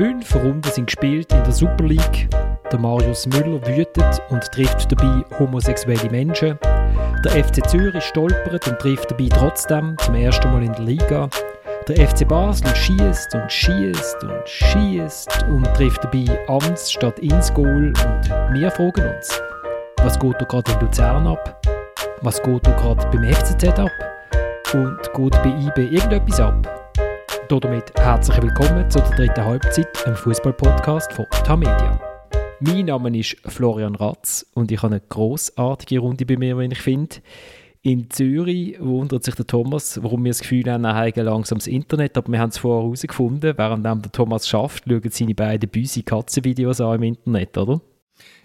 Fünf Runden sind gespielt in der Super League. Der Marius Müller wütet und trifft dabei homosexuelle Menschen. Der FC Zürich stolpert und trifft dabei trotzdem zum ersten Mal in der Liga. Der FC Basel schießt und schießt und schießt und trifft dabei Ans statt ins Goal. Und wir fragen uns, was geht da gerade in Luzern ab? Was geht da gerade beim FCZ ab? Und geht bei IB irgendetwas ab? Damit herzlich willkommen zu der dritten Halbzeit, einem Fußball-Podcast von Tamedia. Mein Name ist Florian Ratz und ich habe eine großartige Runde bei mir, wenn ich finde. In Zürich wundert sich der Thomas, warum wir das Gefühl haben, er habe langsam das Internet, aber wir haben es vorher herausgefunden, während der Thomas schafft, schauen seine beiden büsi Katzenvideos an im Internet, oder?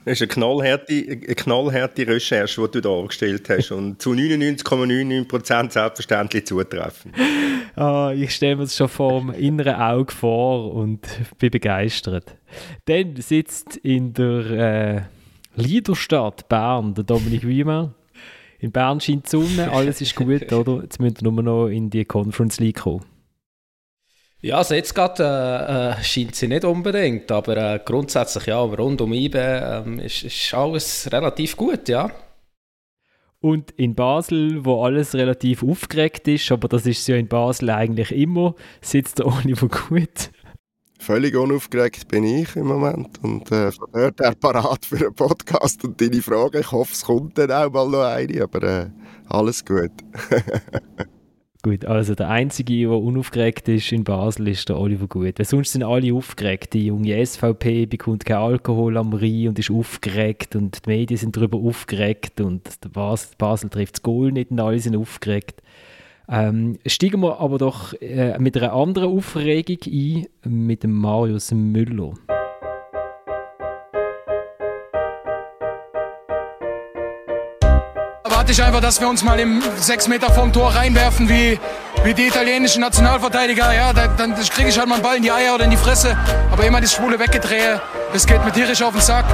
Das ist eine knallharte, eine knallharte Recherche, die du da angestellt hast und zu 99,99% selbstverständlich zutreffend. Ah, ich stelle mir das schon vor dem inneren Auge vor und bin begeistert. Dann sitzt in der äh, Liederstadt Bern der Dominik Wiemer in Bern scheint die Sonne, alles ist gut, oder? Jetzt müssen wir nur noch in die Conference League kommen. Ja, also jetzt gerade äh, äh, scheint sie nicht unbedingt, aber äh, grundsätzlich ja, rund um IBE äh, ist, ist alles relativ gut, ja. Und in Basel, wo alles relativ aufgeregt ist, aber das ist ja in Basel eigentlich immer, sitzt der Oliver gut. Völlig unaufgeregt bin ich im Moment und äh, von dort her parat für einen Podcast und deine Frage. Ich hoffe, es kommt dann auch mal noch eine, aber äh, alles gut. gut, also der Einzige, der unaufgeregt ist in Basel, ist der Oliver Gut. Weil sonst sind alle aufgeregt. Die junge SVP bekommt kein Alkohol am Rhein und ist aufgeregt und die Medien sind darüber aufgeregt und Basel, Basel trifft das Goal nicht und alle sind aufgeregt. Ähm, steigen wir aber doch äh, mit einer anderen Aufregung ein, mit dem Marius Müller. Erwarte ich einfach, dass wir uns mal im 6 Meter vom Tor reinwerfen, wie, wie die italienischen Nationalverteidiger. Ja, dann, dann kriege ich halt mal einen Ball in die Eier oder in die Fresse. Aber immer das Schwule weggedrehe, das geht mir tierisch auf den Sack.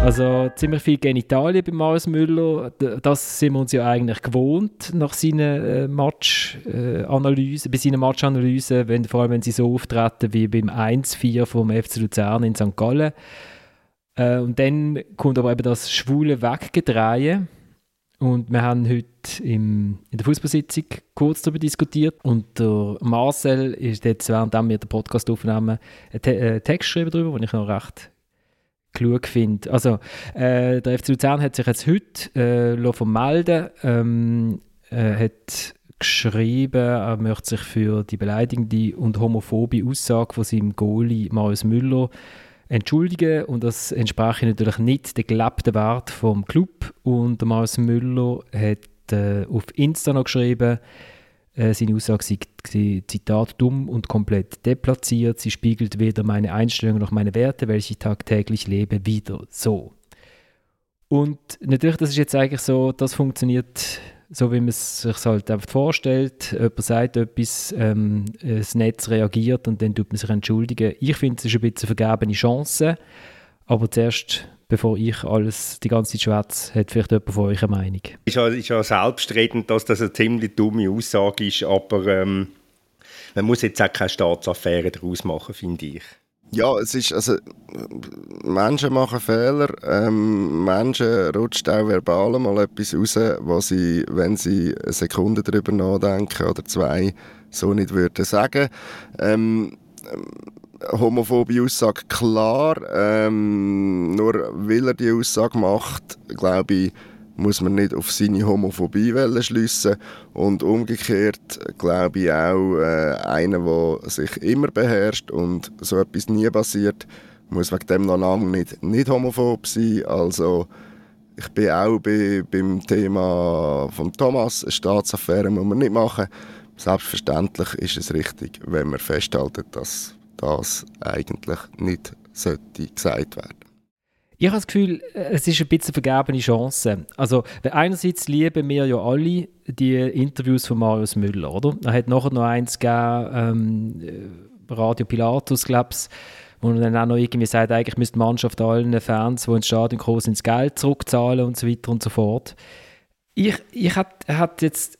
Also ziemlich viel Genitalien bei Marius Müller. Das sind wir uns ja eigentlich gewohnt nach seinen äh, Matchanalysen, bei seinen Matchanalysen, wenn, vor allem wenn sie so auftreten wie beim 1-4 vom FC Luzern in St. Gallen. Äh, und dann kommt aber eben das schwule Weggedrehen. Und wir haben heute im, in der Fußballsitzung kurz darüber diskutiert. Und der Marcel ist jetzt, während wir den Podcast aufnehmen, einen Te Text geschrieben darüber, den ich noch recht klug finde. Also, äh, der FC Luzern hat sich jetzt heute äh, vermelden ähm, äh, hat geschrieben, er möchte sich für die beleidigende und homophobe Aussage von seinem Goalie Marius Müller entschuldigen und das entspreche natürlich nicht dem gelebten Wert vom Club und der Marius Müller hat äh, auf Insta noch geschrieben, äh, seine Aussage sei, Zitat, dumm und komplett deplatziert. Sie spiegelt weder meine Einstellung noch meine Werte, welche ich tagtäglich lebe, wieder so. Und natürlich, das ist jetzt eigentlich so, das funktioniert so, wie man es sich halt einfach vorstellt. Jemand sagt etwas, ähm, das Netz reagiert und dann tut man sich entschuldigen. Ich finde, es ist ein bisschen eine vergebene Chance, aber zuerst bevor ich alles die ganze Zeit schwätze, hat vielleicht jemand von euch eine Meinung? Ich habe ja selbstredend, dass das eine ziemlich dumme Aussage ist, aber ähm, man muss jetzt auch keine Staatsaffäre daraus machen, finde ich. Ja, es ist, also, Menschen machen Fehler, ähm, Menschen rutscht auch verbal mal etwas raus, was sie, wenn sie eine Sekunde darüber nachdenken oder zwei, so nicht würden sagen. Ähm, homophobe Aussage klar. Ähm, nur weil er die Aussage macht, glaube ich, muss man nicht auf seine Homophobie schliessen und umgekehrt glaube ich auch äh, einer, der sich immer beherrscht und so etwas nie passiert, muss wegen dem noch lange nicht, nicht homophob sein. Also ich bin auch bei, beim Thema von Thomas, eine Staatsaffäre muss man nicht machen. Selbstverständlich ist es richtig, wenn man festhalten, dass das eigentlich nicht sollte gesagt werden. Ich habe das Gefühl, es ist ein bisschen vergebene Chance. Also, einerseits lieben wir ja alle die Interviews von Marius Müller, oder? Er hat nachher noch eins gegeben, ähm, Radio Pilatus, glaube wo er dann auch noch irgendwie sagt, eigentlich müsste die Mannschaft allen Fans, die ins Stadion kommen, ins Geld zurückzahlen und so weiter und so fort. Ich, ich hat, hat jetzt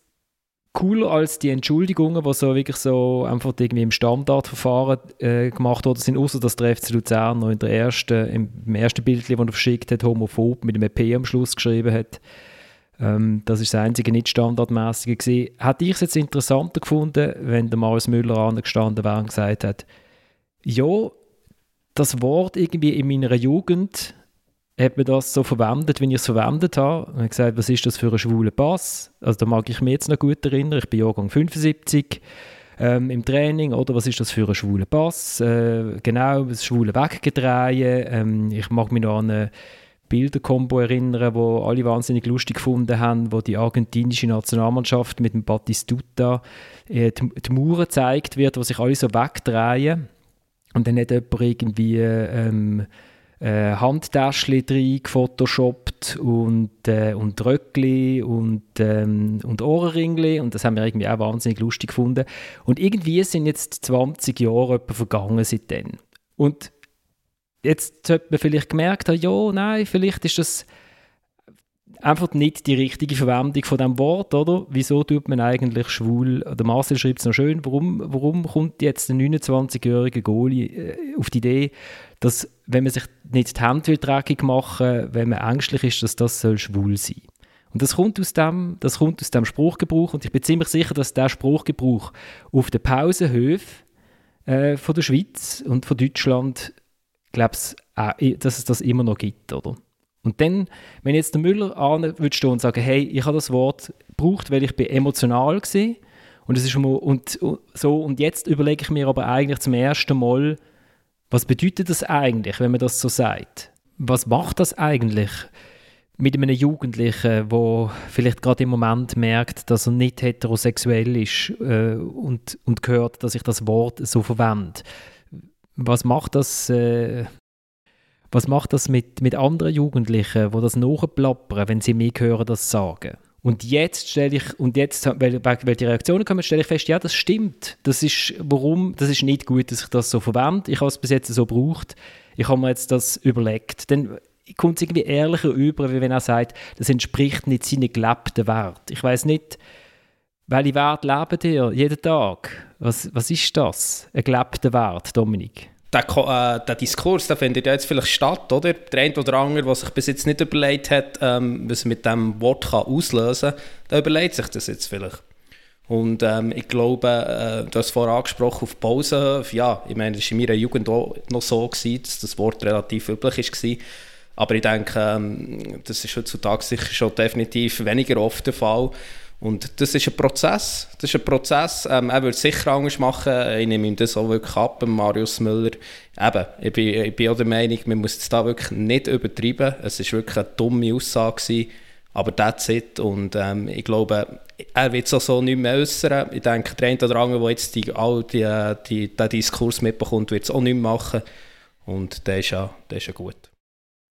cooler als die Entschuldigungen, die so wirklich so einfach irgendwie im Standardverfahren äh, gemacht worden sind, außer dass der FC Luzern noch in der ersten, im, ersten Bild, das er verschickt hat, homophob mit einem P am Schluss geschrieben hat. Ähm, das ist das einzige nicht standardmäßige gesehen. Hätte ich es jetzt interessanter gefunden, wenn der Marius Müller angestanden wäre und gesagt hat, ja, das Wort irgendwie in meiner Jugend hat man das so verwendet, wie ich es verwendet habe. Und hat gesagt, was ist das für ein schwuler Pass? Also da mag ich mich jetzt noch gut erinnern, ich bin Jahrgang 75 ähm, im Training, oder was ist das für ein schwuler Pass? Äh, genau, das schwule Weggedrehen. Ähm, ich mag mich noch an eine Bilderkombo erinnern, wo alle wahnsinnig lustig gefunden haben, wo die argentinische Nationalmannschaft mit dem Batistuta äh, die, die Mauer gezeigt wird, wo sich alle so wegdrehen. Und dann hat jemand irgendwie ähm, äh, Handtäschchen drin gefotoshoppt und, äh, und Röckli und, ähm, und Ohrenringli und das haben wir irgendwie auch wahnsinnig lustig gefunden. Und irgendwie sind jetzt 20 Jahre vergangen seitdem. Und jetzt sollte man vielleicht gemerkt haben, ja, nein, vielleicht ist das einfach nicht die richtige Verwendung von dem Wort, oder? Wieso tut man eigentlich schwul? Der Marcel schreibt es noch schön. Warum, warum kommt jetzt ein 29-jähriger Goalie äh, auf die Idee, dass, wenn man sich nicht die Hände dreckig machen wenn man ängstlich ist, dass das soll schwul sein und das kommt aus dem, das kommt aus dem Spruchgebrauch und ich bin ziemlich sicher, dass der Spruchgebrauch auf den Pausenhöfen äh, von der Schweiz und von Deutschland, glaub's, äh, dass es das immer noch gibt, oder? Und dann, wenn jetzt der Müller an würde und sagen, hey, ich habe das Wort gebraucht, weil ich bin emotional war und es ist und, und, so und jetzt überlege ich mir aber eigentlich zum ersten Mal, was bedeutet das eigentlich, wenn man das so sagt? Was macht das eigentlich mit einem Jugendlichen, der vielleicht gerade im Moment merkt, dass er nicht heterosexuell ist äh, und, und hört, dass ich das Wort so verwende? Was macht das äh, was macht das mit, mit anderen Jugendlichen, die das nachplappern, wenn sie mich hören, das sagen? Und jetzt stelle ich, und jetzt, weil, weil die Reaktionen kommen, stelle ich fest, ja, das stimmt. Das ist, warum, das ist nicht gut, dass ich das so verwende. Ich habe es bis jetzt so gebraucht. Ich habe mir jetzt das überlegt. Dann kommt es irgendwie ehrlicher über, wie wenn er sagt, das entspricht nicht seinen gelebten Wert. Ich weiß nicht, welche Wert leben ihr jeden Tag? Was, was ist das? Ein gelebter Wert, Dominik? Der, äh, der Diskurs, der findet ja jetzt vielleicht statt, oder? Der eine oder andere, der sich bis jetzt nicht überlegt hat, ähm, was mit dem Wort kann auslösen kann, der überlegt sich das jetzt vielleicht. Und ähm, ich glaube, äh, du hast vorhin angesprochen auf Pausenhöfe. Ja, ich meine, das war in meiner Jugend auch noch so, gewesen, dass das Wort relativ üblich war. Aber ich denke, ähm, das ist heutzutage sicher schon definitiv weniger oft der Fall. Und das ist ein Prozess. Das ist ein Prozess. Ähm, er würde sicher anders machen. Ich nehme ihm das auch wirklich ab, Marius Müller. Eben, ich bin, ich bin auch der Meinung, man muss es da wirklich nicht übertreiben. Es war wirklich eine dumme Aussage. Gewesen, aber that's it. Und ähm, ich glaube, er wird es auch so nicht mehr äußern. Ich denke, der eine oder andere, der jetzt die, all die, die, den Diskurs mitbekommt, wird es auch nicht mehr machen. Und der ist ja, der ist ja gut.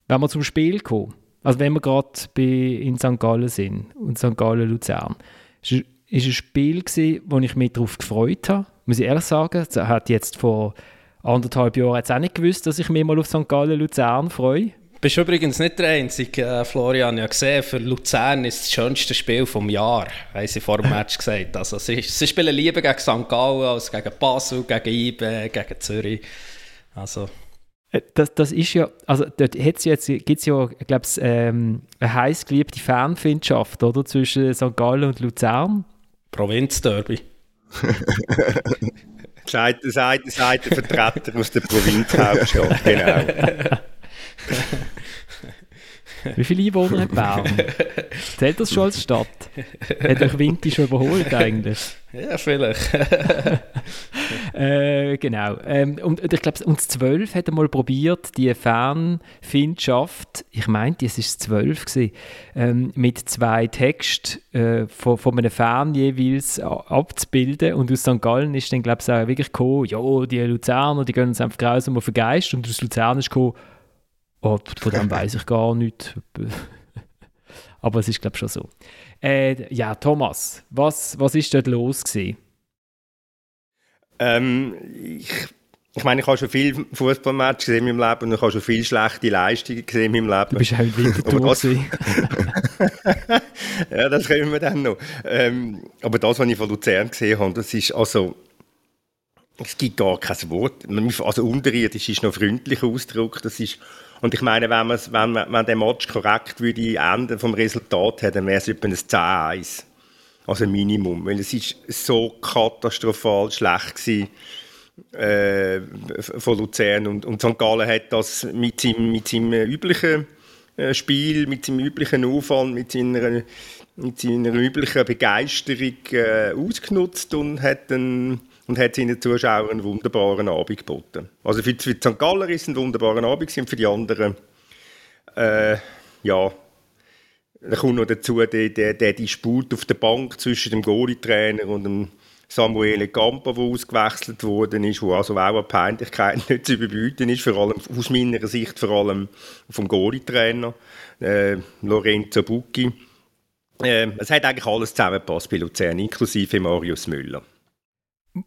Wenn wir zum Spiel kommen, also wenn wir gerade in St. Gallen sind und St. Gallen Luzern, es war ein Spiel, gewesen, wo ich mich darauf gefreut habe. Muss ich ehrlich sagen, er hat jetzt vor anderthalb Jahren jetzt auch nicht gewusst, dass ich mich mal auf St. Gallen Luzern freue. Du bist übrigens nicht der Einzige, äh, Florian. Habe gesehen, für Luzern ist das schönste Spiel vom Jahr, haben sie vor dem Match gesagt. Also, sie, sie spielen lieber gegen St. Gallen als gegen Basel, gegen IBE, gegen Zürich. Also, das, das ist ja, also dort jetzt, gibt es ja, ich glaube, ähm, eine heiß geliebte Fanfindschaft, oder, zwischen St. Gallen und Luzern. Provinzderby. Seid ihr Vertreter aus der Provinzhauptstadt, genau. Wie viele Einwohner hat Bern? Zählt das schon als Stadt? Hat euch Winti schon überholt eigentlich? Ja, vielleicht. äh, genau. Ähm, und, und, ich glaube, uns 12 hat mal probiert, die Fanfindschaft, ich meinte, es war 12 gewesen, ähm, mit zwei Texten äh, von, von einem Fan jeweils abzubilden. Und aus St. Gallen ist dann, glaube ich, auch wirklich gekommen, ja, die Luzerner, die gehen uns einfach grausam auf den Geist. Und aus Luzern ist gekommen, Oh, von dem weiß ich gar nicht. Aber es ist, glaube ich, schon so. Äh, ja, Thomas, was, was ist dort los gewesen? Ähm, ich, ich meine, ich habe schon viele Fußballmatches gesehen in meinem Leben und ich habe schon viele schlechte Leistungen gesehen in meinem Leben. Du bist auch im Winterthur ja, das können wir dann noch. Ähm, aber das, was ich von Luzern gesehen habe, das ist also es gibt gar kein Wort. Also unterirdisch ist noch freundlicher Ausdruck. Das ist, und ich meine, wenn wenn man wenn der Match korrekt würde enden vom Resultat her, dann wäre es etwa ein 10-1. Also ein Minimum. Weil es ist so katastrophal schlecht gewesen, äh, von Luzern. Und, und St. Gallen hat das mit seinem, mit seinem üblichen äh, Spiel, mit seinem üblichen Aufwand, mit seiner, mit seiner üblichen Begeisterung äh, ausgenutzt und hat dann und hat seinen Zuschauern einen wunderbaren Abend geboten. Also für, die St. Galler ist es ein wunderbarer Abend und für die anderen, äh, ja, da kommt noch dazu der, der, der Disput auf der Bank zwischen dem Goalie-Trainer und dem Samuele Campa, der ausgewechselt worden ist, wo also auch eine Peinlichkeit nicht zu überbieten ist, vor allem aus meiner Sicht vor allem vom Goalie-Trainer äh, Lorenzo Bucchi. Äh, es hat eigentlich alles zusammengepasst bei Luzern, inklusive Marius Müller.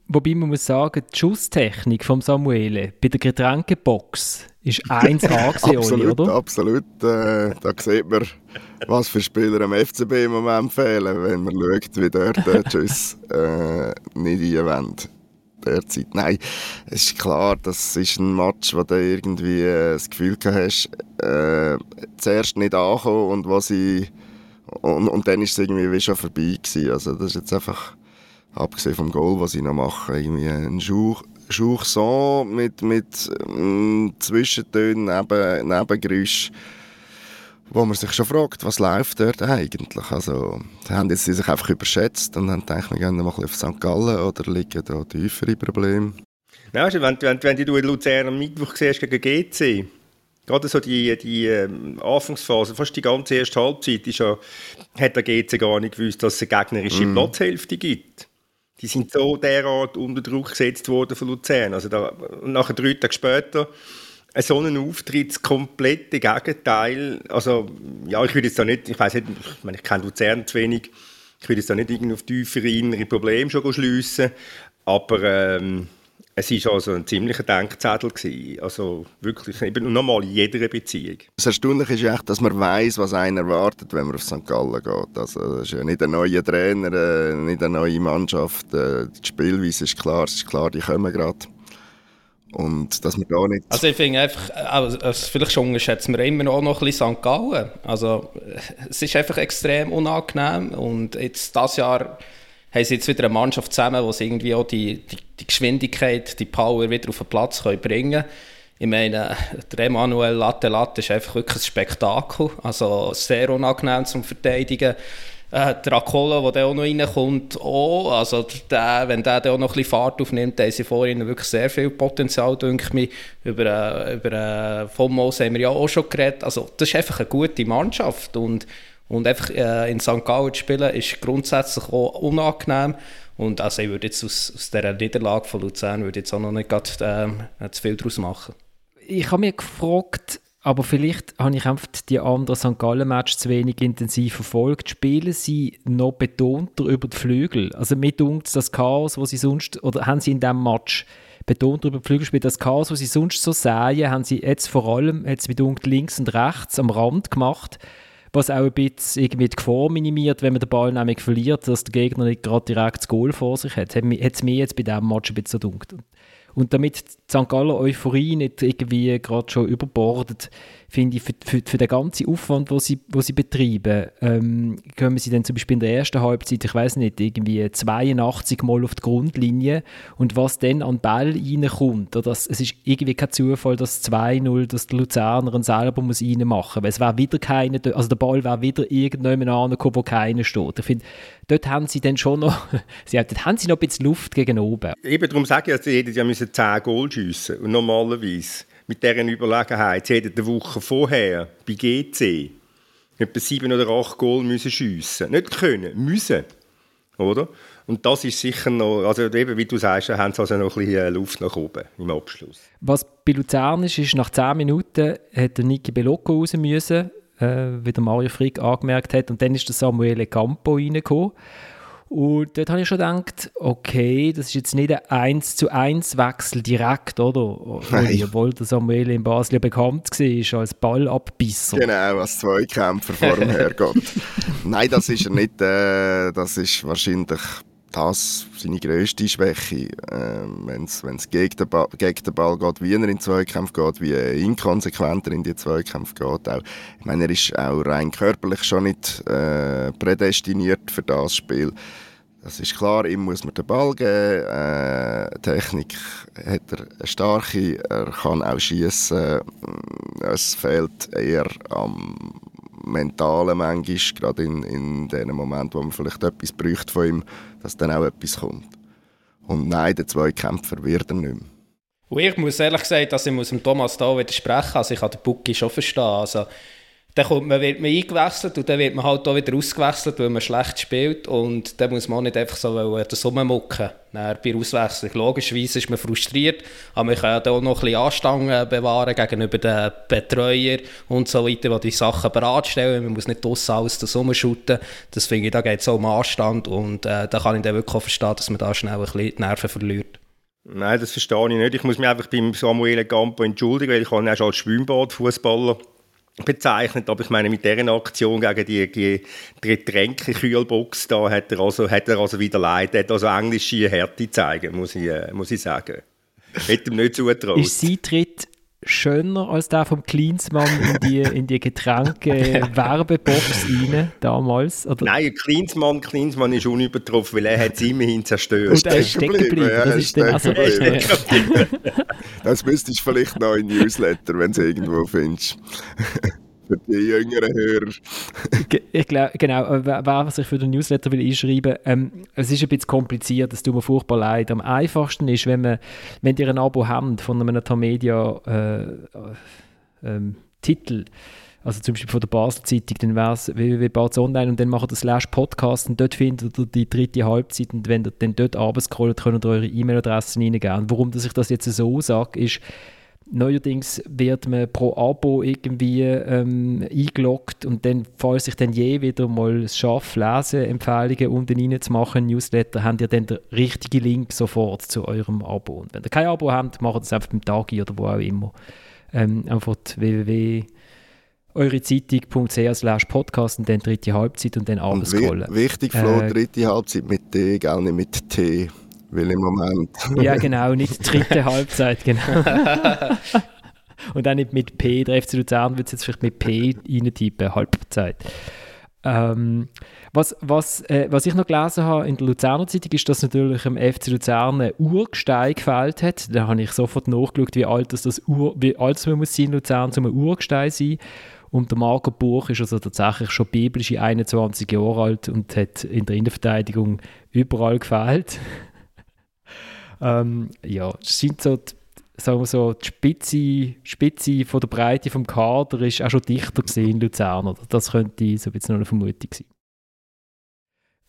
Wobei man muss sagen, die Schusstechnik von Samuele bei der Getränkebox ist 1A gewesen, oder? Absolut, äh, da sieht man, was für Spieler am FCB im Moment fehlen, wenn man schaut, wie dort die Schuss äh, nicht einwenden derzeit. Nein, es ist klar, das ist ein Match, wo du irgendwie äh, das Gefühl hast, äh, zuerst nicht ankommen und was ich und, und dann ist es irgendwie wie schon vorbei gewesen. Also das ist jetzt einfach abgesehen vom Goal, was ich noch mache, irgendwie ein Jour, mit, mit ähm, Zwischentönen, Neben, Nebengeräuschen, wo man sich schon fragt, was läuft dort eigentlich? Also, die haben jetzt sich einfach überschätzt und haben gedacht, wir gehen mal auf St. Gallen oder liegen da tiefere Probleme? Ja, wenn, wenn, wenn du in Luzern am Mittwoch siehst gegen GC, gerade so die, die ähm, Anfangsphase, fast die ganze erste Halbzeit, ist ja, hat der GC gar nicht gewusst, dass es eine gegnerische mm. Platzhälfte gibt die sind so derart unter Druck gesetzt worden von Luzern. Also da, nachher drei Tage später so einen Auftritt, das komplette Gegenteil. Also, ja, ich würde jetzt da nicht, ich weiß nicht, ich, meine, ich kenne Luzern zu wenig, ich würde jetzt da nicht irgendwie auf tiefere innere Probleme schon schliessen, aber ähm, es war also ein ziemlicher Denkzettel. Gewesen. Also wirklich, eben nochmal in jeder Beziehung. Das Erstaunliche ist ja echt, dass man weiß, was einen erwartet, wenn man auf St. Gallen geht. Also, das ist ja nicht ein neuer Trainer, äh, nicht eine neue Mannschaft. Äh, die Spielweise ist klar, es ist klar, die kommen gerade. Und dass man da nicht... Also ich finde einfach, also vielleicht schon unterschätzen wir immer noch, noch ein bisschen St. Gallen. Also es ist einfach extrem unangenehm und jetzt das Jahr haben sie jetzt wieder eine Mannschaft zusammen, wo sie irgendwie auch die, die, die Geschwindigkeit, die Power wieder auf den Platz können bringen. Ich meine, der Emanuel Latte Latte ist einfach wirklich ein Spektakel. Also sehr unangenehm zum Verteidigen. Äh, der Akola, der auch noch reinkommt, auch. Also der, wenn der auch noch ein Fahrt aufnimmt, dann haben sie vorhin wirklich sehr viel Potenzial, denke ich. Über, äh, über äh, Fomos haben wir ja auch schon geredet. Also das ist einfach eine gute Mannschaft und und einfach äh, in St. Gallen zu spielen, ist grundsätzlich auch unangenehm. Und also ich würde jetzt aus, aus dieser Niederlage von Luzern würde jetzt auch noch nicht grad, äh, zu viel daraus machen. Ich habe mich gefragt, aber vielleicht habe ich einfach die anderen St. Gallen-Matches zu wenig intensiv verfolgt. Spielen sie noch betonter über die Flügel? Also mit uns das Chaos, was sie sonst, oder haben sie in diesem Match betont über die Flügel gespielt, das Chaos, was sie sonst so sehen, haben sie jetzt vor allem jetzt mit links und rechts am Rand gemacht was auch ein bisschen irgendwie die Gefahr minimiert, wenn man den Ball nämlich verliert, dass der Gegner nicht gerade direkt das Goal vor sich hat. Hat es mir jetzt bei diesem Match ein bisschen gedacht. Und damit die St. Galler Euphorie nicht irgendwie gerade schon überbordet, finde ich, für, für, für, den ganzen Aufwand, den sie, wo sie betreiben, ähm, kommen sie dann zum Beispiel in der ersten Halbzeit, ich weiß nicht, irgendwie 82 Mal auf die Grundlinie und was dann an Ball reinkommt, oder das, es ist irgendwie kein Zufall, dass 2-0, dass der Luzerner selber muss reinmachen muss, weil es wäre wieder keine, also der Ball wäre wieder irgendjemand angekommen, wo keiner steht. Ich finde, dort haben sie dann schon noch, sie, dort haben sie noch ein bisschen Luft gegen oben. Eben darum sage ich, dass sie jedes Jahr 10 Goal schiessen und normalerweise mit dieser Überlegenheit. Sie hätten eine Woche vorher bei GC etwa sieben oder acht Goal müssen schiessen. Nicht können, müssen. Oder? Und das ist sicher noch, also eben wie du sagst, haben sie also noch ein bisschen Luft nach oben im Abschluss. Was bei Luzern ist, ist nach zehn Minuten hat der Niki Belocco raus müssen, äh, wie der Mario Frick angemerkt hat, und dann ist der Samuele Campo reingekommen. Und dort habe ich schon gedacht, okay, das ist jetzt nicht ein 1 zu 1 Wechsel direkt, oder? Nein. Obwohl der Samuel in Basel ja bekannt war als Ballabbisser. Genau, als Zweikämpfer vor dem Herrgott. Nein, das ist er nicht. Äh, das ist wahrscheinlich das seine grösste Schwäche. Ähm, Wenn es gegen, den Ball- gegen den Ball geht, wie er in den Zweikampf geht, wie inkonsequenter in die Zweikampf geht. Auch, ich meine, er ist auch rein körperlich schon nicht äh, prädestiniert für das Spiel. Das ist klar, ihm muss man den Ball geben. Äh, Technik hat er eine starke, er kann auch schießen. Es fehlt eher am Mentalen manchmal, gerade in, in den Momenten, wo man vielleicht etwas bräuchte von ihm, dass dann auch etwas kommt. Und nein, der Zweikämpfer wird er nicht mehr. Und ich muss ehrlich sagen, dass ich muss dem Thomas da widersprechen Also ich kann den Bucki schon verstehen. Also, dann kommt man, wird man eingewechselt und dann wird man halt auch wieder ausgewechselt, weil man schlecht spielt. Und dann muss man auch nicht einfach so wollen, das rummucken Dann bei der Auswechslung. Logischerweise ist man frustriert, aber man kann ja auch noch ein bisschen Anstangen bewahren gegenüber den Betreuern und so weiter, die die Sachen bereitstellen. Man muss nicht draussen alles das rumschütten. Das finde ich, da geht es auch um Anstand und äh, da kann ich dann wirklich auch verstehen, dass man da schnell ein bisschen die Nerven verliert. Nein, das verstehe ich nicht. Ich muss mich einfach beim Samuel Campo entschuldigen, weil ich habe ihn als Schwimmbadfußballer bezeichnet, aber ich meine, mit dieser Aktion gegen die, die, die Getränke-Kühlbox da hat er also, hat er also wieder leid, er hat also englische Härte zeigen, muss ich, äh, muss ich sagen. Hätte ihm nicht zutraut. Ist sein Tritt schöner als der vom Klinsmann in die, in die Getränke-Werbebox rein, damals? Oder? Nein, Klinsmann, Klinsmann ist unübertroffen, weil er hat es immerhin zerstört. Und er ist stecken geblieben. Ja, Das ist dann also. Das müsstest du vielleicht noch in Newsletter, wenn du es irgendwo findest. Für die jüngeren Hörer. Ich glaube, genau, äh, wer sich für den Newsletter will einschreiben ähm, es ist ein bisschen kompliziert, das tut mir furchtbar leid. Am einfachsten ist, wenn, man, wenn ihr ein Abo habt von einem Tamedia äh, äh, also zum Beispiel von der Basel Zeitung, dann wäre es www.barz online und dann macht ihr slash Podcast und dort findet ihr die dritte Halbzeit und wenn ihr dann dort abscrollt, könnt ihr eure E-Mail-Adressen reingeben. Warum dass ich das jetzt so sage, ist, Neuerdings wird man pro Abo irgendwie ähm, eingeloggt und dann, falls ich dann je wieder mal es schaffe, Leseempfehlungen unten reinzumachen, Newsletter, habt ihr dann den richtigen Link sofort zu eurem Abo. Und wenn ihr kein Abo habt, macht es einfach beim Tagi oder wo auch immer. Ähm, einfach www eurezeitung.ch slash podcast und dann dritte Halbzeit und dann wi wichtig, Flo, Äh, dritte Halbzeit mit T, gell, nicht mit T. Weil im Moment. Ja, genau, nicht die dritte Halbzeit, genau. Und auch nicht mit P. Der FC Luzern wird es jetzt vielleicht mit P reintippen, Halbzeit. Ähm, was, was, äh, was ich noch gelesen habe in der Luzerner Zeitung, ist, dass natürlich im FC Luzern ein Urgestein gefällt hat. Da habe ich sofort nachgeschaut, wie alt das, das Ur, wie alt es man muss sein in Luzern, um ein Urgestein zu sein. Und der Marco Buch ist also tatsächlich schon biblische 21 Jahre alt und hat in der Innenverteidigung überall gefällt. Ähm, ja, es sind so die, sagen wir so, die Spitze, Spitze von der Breite vom Kader ist auch schon dichter gesehen in Luzern. Oder? Das könnte so ein bisschen noch eine Vermutung sein.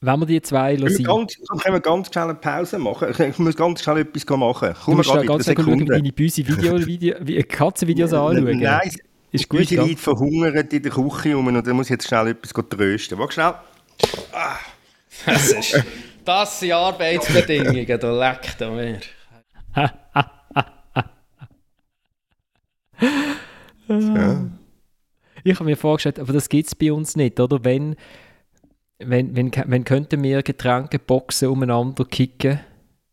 Wenn wir die zwei lassen, ganz, können wir ganz schnell eine Pause machen? Ich- muss ganz schnell etwas machen. du Komm musst da gerade ganz schnell schauen, deine böse Video, Video, Katzenvideos anschauen. Nein, ist gut, unsere. Leute verhungern in der Küche rum und dann muss ich jetzt schnell etwas trösten. Warte schnell. Das, ist, das sind Arbeitsbedingungen, da leckt er mir. ja. Ich habe mir vorgestellt, aber das gibt es bei uns nicht, oder? Wenn, wenn, wenn, wenn könnten wir Getränkeboxen umeinander kicken,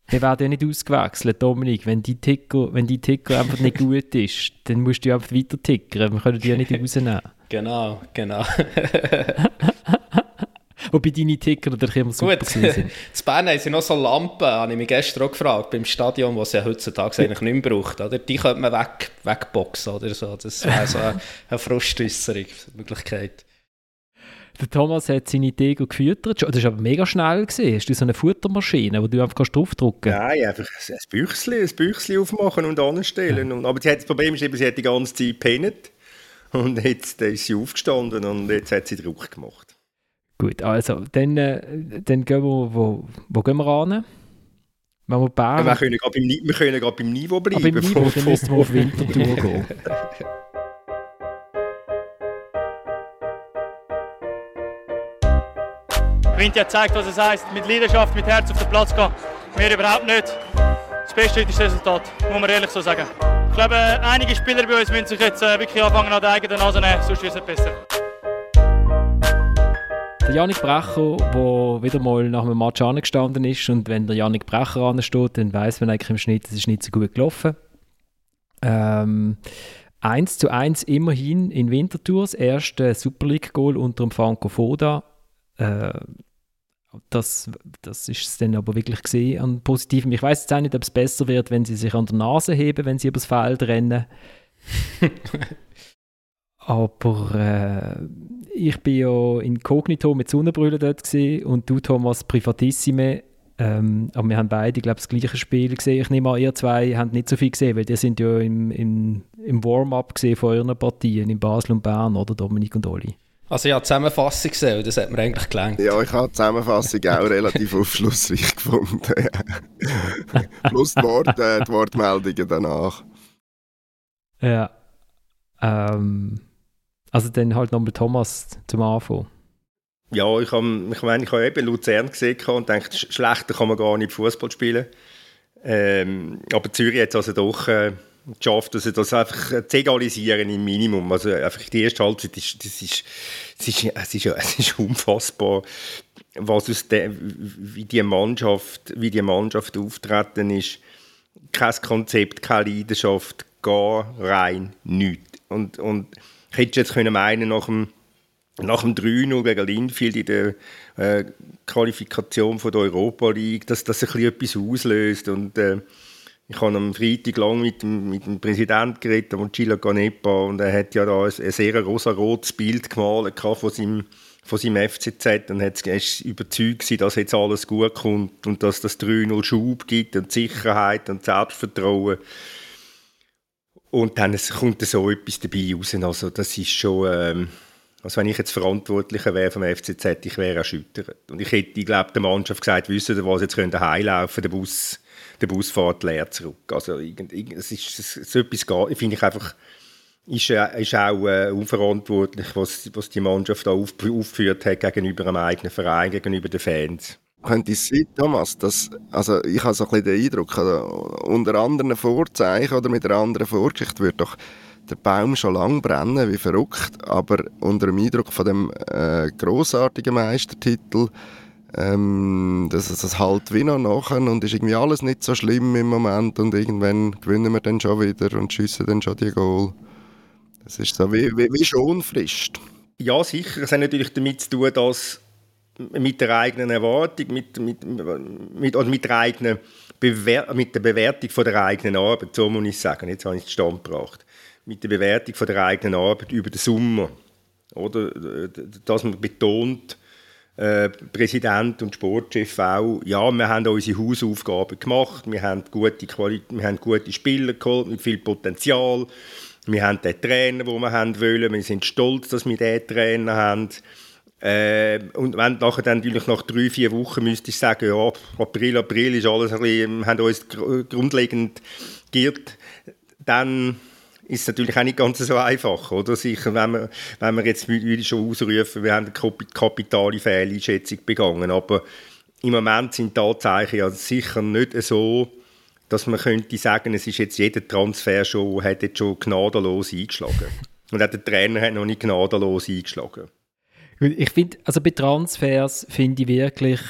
wir werden ja nicht ausgewechselt, Dominik. Wenn die Ticker, wenn die Ticker einfach nicht gut ist, dann musst du ja einfach weiter tickern. Wir können die ja nicht rausnehmen. Genau, genau. Wobei deine Ticker natürlich immer super Gut, sind. in Bern haben sie noch so Lampen, habe ich mich gestern auch gefragt, beim Stadion, das es ja heutzutage eigentlich nicht mehr braucht. Oder? Die könnte man weg, wegboxen oder so. Das wäre so eine, eine Frustäusserung, Möglichkeit. Der Thomas hat seine Tiger gefüttert. Das war aber mega schnell. Gewesen. Hast du so eine Futtermaschine, wo du einfach draufdrücken kannst? Nein, einfach ein Büchsli, ein Büchsli aufmachen und anstellen. Und, aber sie hat, das Problem ist eben, sie hat die ganze Zeit gepennt. Und jetzt ist sie aufgestanden und jetzt hat sie Druck gemacht. Gut, also, dann, äh, dann gehen wir, wo, wo gehen wir ran? Wenn wir Bern, wir können gerade beim, Ni- wir können gerade beim Niveau bleiben. aber im Niveau, dann müssen wir auf Winterthur gehen. Vinti hat gezeigt, was es heisst, mit Leidenschaft, mit Herz auf den Platz gehen. Wir überhaupt nicht. Das beste ist das Resultat, muss man ehrlich so sagen. Ich glaube, einige Spieler bei uns müssen sich jetzt äh, wirklich anfangen, an der eigenen Nase nehmen, sonst wird es besser. Der Janik Brecher, der wieder mal nach einem Match angestanden ist und wenn der Janik Brecher ansteht, dann weiß man eigentlich im Schnitt, es ist nicht so gut gelaufen. Ähm, 1 zu 1 immerhin in Winterthur, das erste Super League-Goal unter dem Franco Foda. Äh, das, das ist es dann aber wirklich gesehen an Positiven. Ich weiß jetzt auch nicht, ob es besser wird, wenn sie sich an der Nase heben, wenn sie übers Feld rennen. aber äh, ich bin ja inkognito mit Sonnenbrille dort gesehen und du, Thomas, Privatissime. Ähm, aber wir haben beide, glaube ich, das gleiche Spiel gesehen. Ich nehme an, ihr zwei habt nicht so viel gesehen, weil ihr sind ja im, im, im Warm-up von euren Partien in Basel und Bern, oder Dominik und Oli? Also ich habe die Zusammenfassung gesehen und das hat mir eigentlich gelangt. Ja, ich habe die Zusammenfassung auch relativ aufschlussreich gefunden. Plus die, Wort, äh, die Wortmeldungen danach. Ja. Ähm, also dann halt nochmal Thomas zum Anfang. Ja, ich habe ich mein, ich hab eben Luzern gesehen und dachte, schlechter kann man gar nicht Fußball spielen. Ähm, aber Zürich hat es also doch äh, geschafft, also das einfach zu egalisieren im Minimum. Also einfach die erste Halbzeit, ist, das ist, es, ist, es, ist, es ist unfassbar, was aus der, wie, die Mannschaft, wie die Mannschaft auftreten ist. Kein Konzept, keine Leidenschaft, gar rein nichts. Und, und ich hätte jetzt können meinen, nach dem, nach dem 3-0 gegen Linfield in der äh, Qualifikation von der Europa League, dass das ein etwas auslöst. Und, äh, ich habe am Freitag lang mit dem, mit dem Präsidenten geredet, von Gila Ganepa, und er hat ja da ein, ein sehr rosa-rotes Bild gemalt von seinem, von seinem FCZ und hat, ist überzeugt dass jetzt alles gut kommt und dass das 3-0 Schub gibt und Sicherheit und Selbstvertrauen. Und dann kommt so etwas dabei raus. Also das ist schon... Ähm, also wenn ich jetzt Verantwortlicher wäre vom FCZ, ich wäre erschüttert. Und ich hätte, ich glaube, der Mannschaft gesagt, wissen Sie was, jetzt könnt ihr heimlaufen, der Bus, der Bus fährt leer zurück. Also es ist, so etwas finde ich einfach, ist, ist auch äh, unverantwortlich, was, was die Mannschaft da auf, aufgeführt hat gegenüber einem eigenen Verein, gegenüber den Fans. Könnte es sein, Thomas, dass, also ich habe so ein bisschen den Eindruck, also unter anderen Vorzeichen oder mit einer anderen Vorgeschichte wird doch der Baum schon lange brennen, wie verrückt, aber unter dem Eindruck von dem äh, großartigen Meistertitel, ähm, dass es das halt wie noch nachher und ist irgendwie alles nicht so schlimm im Moment und irgendwann gewinnen wir dann schon wieder und schiessen dann schon die Goal. Das ist so wie, wie, wie Schonfrist. Ja, sicher. Es hat natürlich damit zu tun, dass mit der eigenen Erwartung, mit, mit, mit, oder mit, der eigenen Bewer mit der Bewertung von der eigenen Arbeit, so muss ich sagen, jetzt habe ich es Stand gebracht, mit der Bewertung von der eigenen Arbeit über den Sommer, oder, dass man betont, äh, Präsident und Sportchef auch, ja, wir haben unsere Hausaufgaben gemacht, wir haben gute, Quali wir haben gute Spieler geholt mit viel Potenzial, wir haben den Trainer, den wir haben wollen, wir sind stolz, dass wir den Trainer haben. Äh, und wenn nachher dann natürlich nach drei, vier Wochen müsste ich sagen, ja, April, April ist alles ein bisschen, haben uns grundlegend geirrt, dann ist es natürlich auch nicht ganz so einfach, oder? Sicher, wenn wir, wenn wir jetzt würde schon ausrufen, wir haben eine kapitale Fehleinschätzung begangen, aber im Moment sind die Anzeichen ja sicher nicht so, dass man könnte sagen, es ist jetzt jeder Transfer schon, hat jetzt schon gnadenlos eingeschlagen. Und auch der Trainer hat noch nicht gnadenlos eingeschlagen. Ich finde, also bei Transfers finde ich wirklich,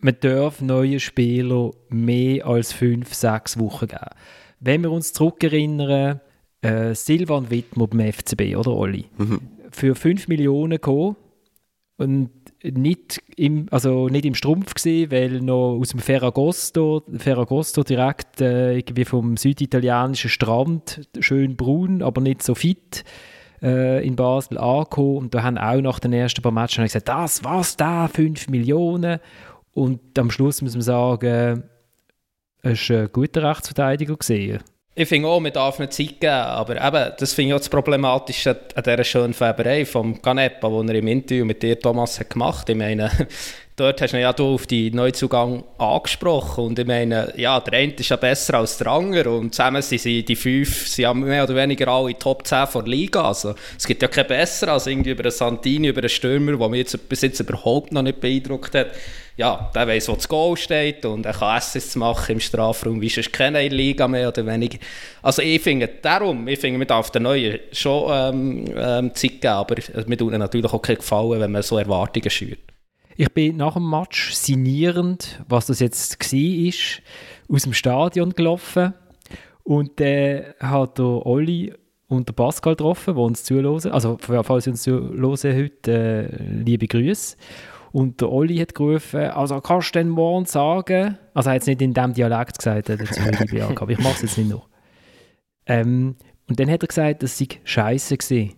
man darf neue Spieler mehr als fünf, sechs Wochen geben. Wenn wir uns zurückerinnern, äh, Silvan Wittmer beim FCB, oder Olli? Mhm. Für 5 Millionen gekommen und nicht im, also nicht im Strumpf gesehen, weil noch aus dem Ferragosto, Ferragosto direkt äh, irgendwie vom süditalienischen Strand, schön braun, aber nicht so fit äh, in Basel angekommen und da haben auch nach den ersten paar Matches gesagt, das was da 5 Millionen und am Schluss muss man sagen, es war ein guter Rechtsverteidiger gesehen. Ich finde auch, man darf nicht Zeit geben, aber eben, das finde ich auch das Problematische an dieser schönen Färberei vom Canepa, die er im Interview mit dir, Thomas, hat gemacht. Ich meine, dort hast du ja du auf die Neuzugang angesprochen und ich meine, ja, der eine ist ja besser als der andere und zusammen sind sie, die fünf, sind ja mehr oder weniger alle Top 10 der Liga, also es gibt ja keinen besser als irgendwie über einen Santini, über einen Stürmer, der mich jetzt bis jetzt überhaupt noch nicht beeindruckt hat. Ja, der weiss, wo das Goal steht und er kann Assists machen im Strafraum, wie sonst keine Liga mehr oder weniger. Also ich finde, darum, ich finde, man darf den Neuen schon ähm, ähm, Zeit geben, aber mir tut natürlich auch keinen Gefallen, wenn man so Erwartungen schürt. Ich bin nach dem Match sinnierend, was das jetzt war, aus dem Stadion gelaufen und dann äh, hat Olli und der Pascal getroffen, die uns zuhören. Also, falls Sie uns zuhören heute, äh, liebe Grüße. Und der Olli hat gerufen, also kannst du denn morgen sagen, also er hat es nicht in dem Dialekt gesagt, der aber ich mache es jetzt nicht noch. Ähm, und dann hat er gesagt, das sei scheiße gewesen.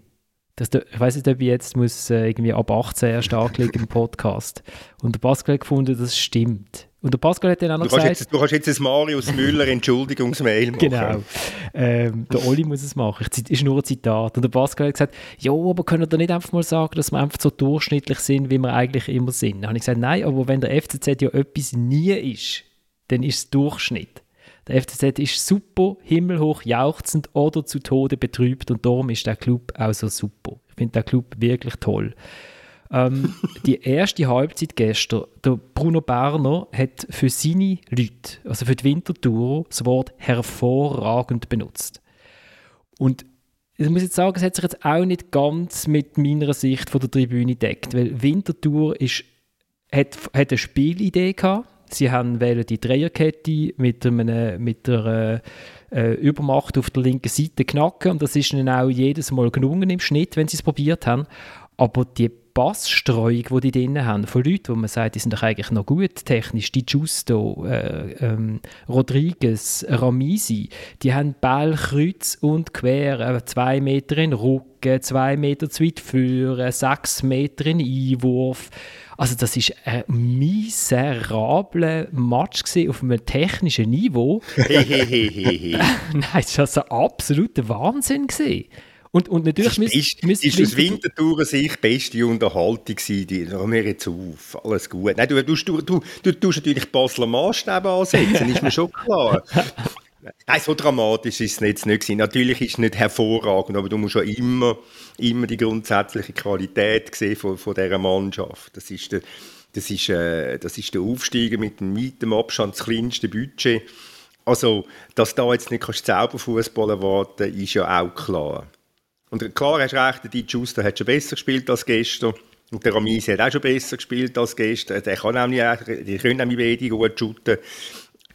Das, ich weiß nicht, ob ich jetzt muss, äh, irgendwie ab 18 erst anklicken im Podcast. Und der Pascal hat gefunden, das stimmt. Und der Pascal hat dann auch noch du gesagt... Jetzt, du kannst jetzt ein Marius Müller Entschuldigungsmail machen. Genau. Ähm, der Oli muss es machen. Das ist nur ein Zitat. Und der Pascal hat gesagt, ja, aber können wir nicht einfach mal sagen, dass wir einfach so durchschnittlich sind, wie wir eigentlich immer sind? Dann habe ich gesagt, nein, aber wenn der FCZ ja etwas nie ist, dann ist es Durchschnitt. Der FCZ ist super, himmelhoch jauchzend oder zu Tode betrübt und darum ist der Club auch so super. Ich finde den Club wirklich toll. Ähm, die erste Halbzeit gestern, der Bruno Berner hat für seine Leute, also für die Wintertour, das Wort hervorragend benutzt. Und ich muss jetzt sagen, es hat sich jetzt auch nicht ganz mit meiner Sicht von der Tribüne deckt, weil Wintertour ist, hat, hat eine Spielidee gehabt, Sie haben die Dreierkette mit, einem, mit einer äh, Übermacht auf der linken Seite knacken und das ist ihnen auch jedes Mal gelungen im Schnitt, wenn sie es probiert haben. Aber die Passstreuung, die die drin haben, von Leuten, wo man sagt, die sind doch eigentlich noch gut technisch, die Giusto, äh, ähm, Rodriguez, Ramisi, die haben Ball kreuz und quer, äh, zwei Meter in Rücken, zwei Meter zu weit führen, sechs Meter in Einwurf. Also das ist ein miserabler Match auf einem technischen Niveau. Nein, das war also absoluter Wahnsinn gewesen. Und, und natürlich ist, ist, müsst, ist aus Winterthur sich beste Unterhaltung gewesen. Die hören wir jetzt auf, alles gut. Nein, du, du, du, du, du tust natürlich Basler Maßstäbe ansetzen, ist mir schon klar. Nein, so dramatisch ist es jetzt nicht. Natürlich ist es nicht hervorragend, aber du musst ja immer, immer die grundsätzliche Qualität sehen von, von dieser Mannschaft. Das ist der, das ist, äh, das ist der Aufsteiger mit dem weitem Abstand, das kleinste Budget. Also, dass da jetzt nicht kannst Zauberfußball erwarten ist ja auch klar. Und klar hast du recht, der Di Giusto hat schon besser gespielt als gestern. Und der Ramisi hat auch schon besser gespielt als gestern. Der kann nämlich, die können nämlich beide gut shooten.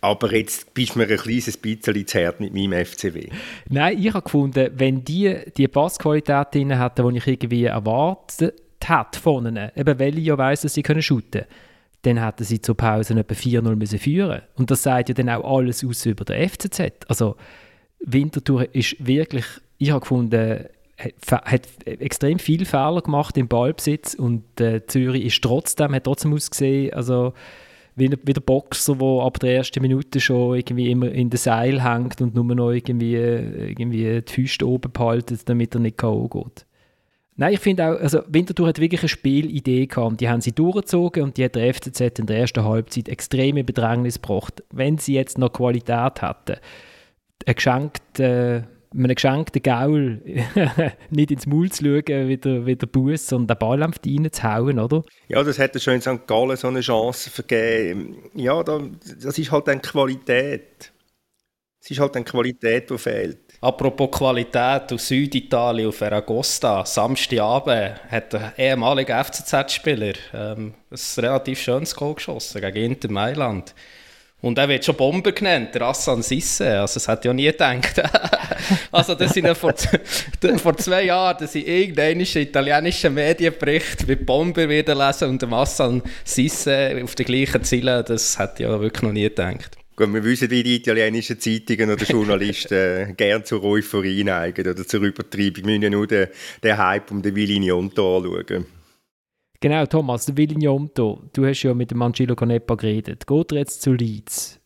Aber jetzt bist du mir ein kleines bisschen zu hart mit meinem FCW. Nein, ich habe gefunden, wenn die die Passqualität drin hätten, die ich irgendwie erwartet hätte von ihnen, eben weil ich ja weiss, dass sie können shooten dann hätten sie zur Pause etwa 4-0 müssen führen Und das sagt ja dann auch alles aus über den FCZ. Also Winterthur ist wirklich, ich habe gefunden, hat extrem viele Fehler gemacht im Ballbesitz und äh, Zürich ist trotzdem, hat trotzdem ausgesehen, also wie, wie der Boxer, der ab der ersten Minute schon irgendwie immer in den Seil hängt und nur noch irgendwie, irgendwie die Füße oben behaltet, damit er nicht K.O. geht. Nein, ich finde auch, also Winterthur hat wirklich eine Spielidee gehabt. Die haben sie durchgezogen und die hat der FCZ in der ersten Halbzeit extrem in Bedrängnis gebracht. Wenn sie jetzt noch Qualität hätten, ein geschenkt, äh, einem geschenkten Gaul nicht ins Maul zu schauen, wie der, wie der Bus, sondern den Ball einfach reinzuhauen, oder? Ja, das hätte schon in St. Gallen so eine Chance vergeben. Ja, das ist halt eine Qualität. Es ist halt eine Qualität, die fehlt. Apropos Qualität aus Süditalien, auf Aragosta, Samstagabend hat der ehemalige FCZ-Spieler ähm, ein relativ schönes Goal geschossen gegen Inter Mailand. Und er wird schon Bomber genannt, der Assan Sisse. Also, das hätte ich ja nie gedacht. also, das sind ja vor, vor zwei Jahren, dass ich irgendeinen italienischen Medienbericht mit Bomber wieder lesen und dem Assan Sisse auf den gleichen Zielen. Das hätte ich ja wirklich noch nie gedacht. Gut, wir wissen, wie die italienischen Zeitungen oder Journalisten äh, gerne zur Euphorie neigen oder zur Übertreibung. Wir müssen nur den, den Hype um den Willi Nionto anschauen. Genau, Thomas, der Villignomto, du hast ja mit dem Angelo Canepa geredet. Geht er jetzt zu Leeds?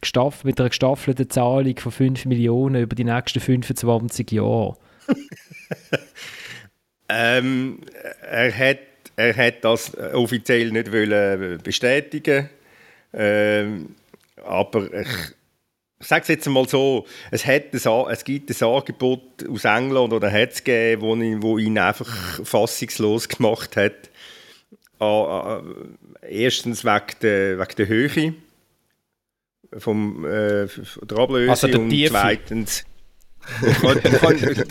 Gestaff mit einer gestaffelten Zahlung von 5 Millionen über die nächsten 25 Jahre? ähm, er hat er hat das offiziell nicht wollen bestätigen ähm, aber ich, ich sage es jetzt mal so, es, hat ein, es gibt ein Angebot aus England oder hat es gegeben, wo ihn, wo ihn einfach fassungslos gemacht hat. Ah, ah, erstens wegen der, wegen der Höhe vom, äh, der Ablöse also der und Tiefe. zweitens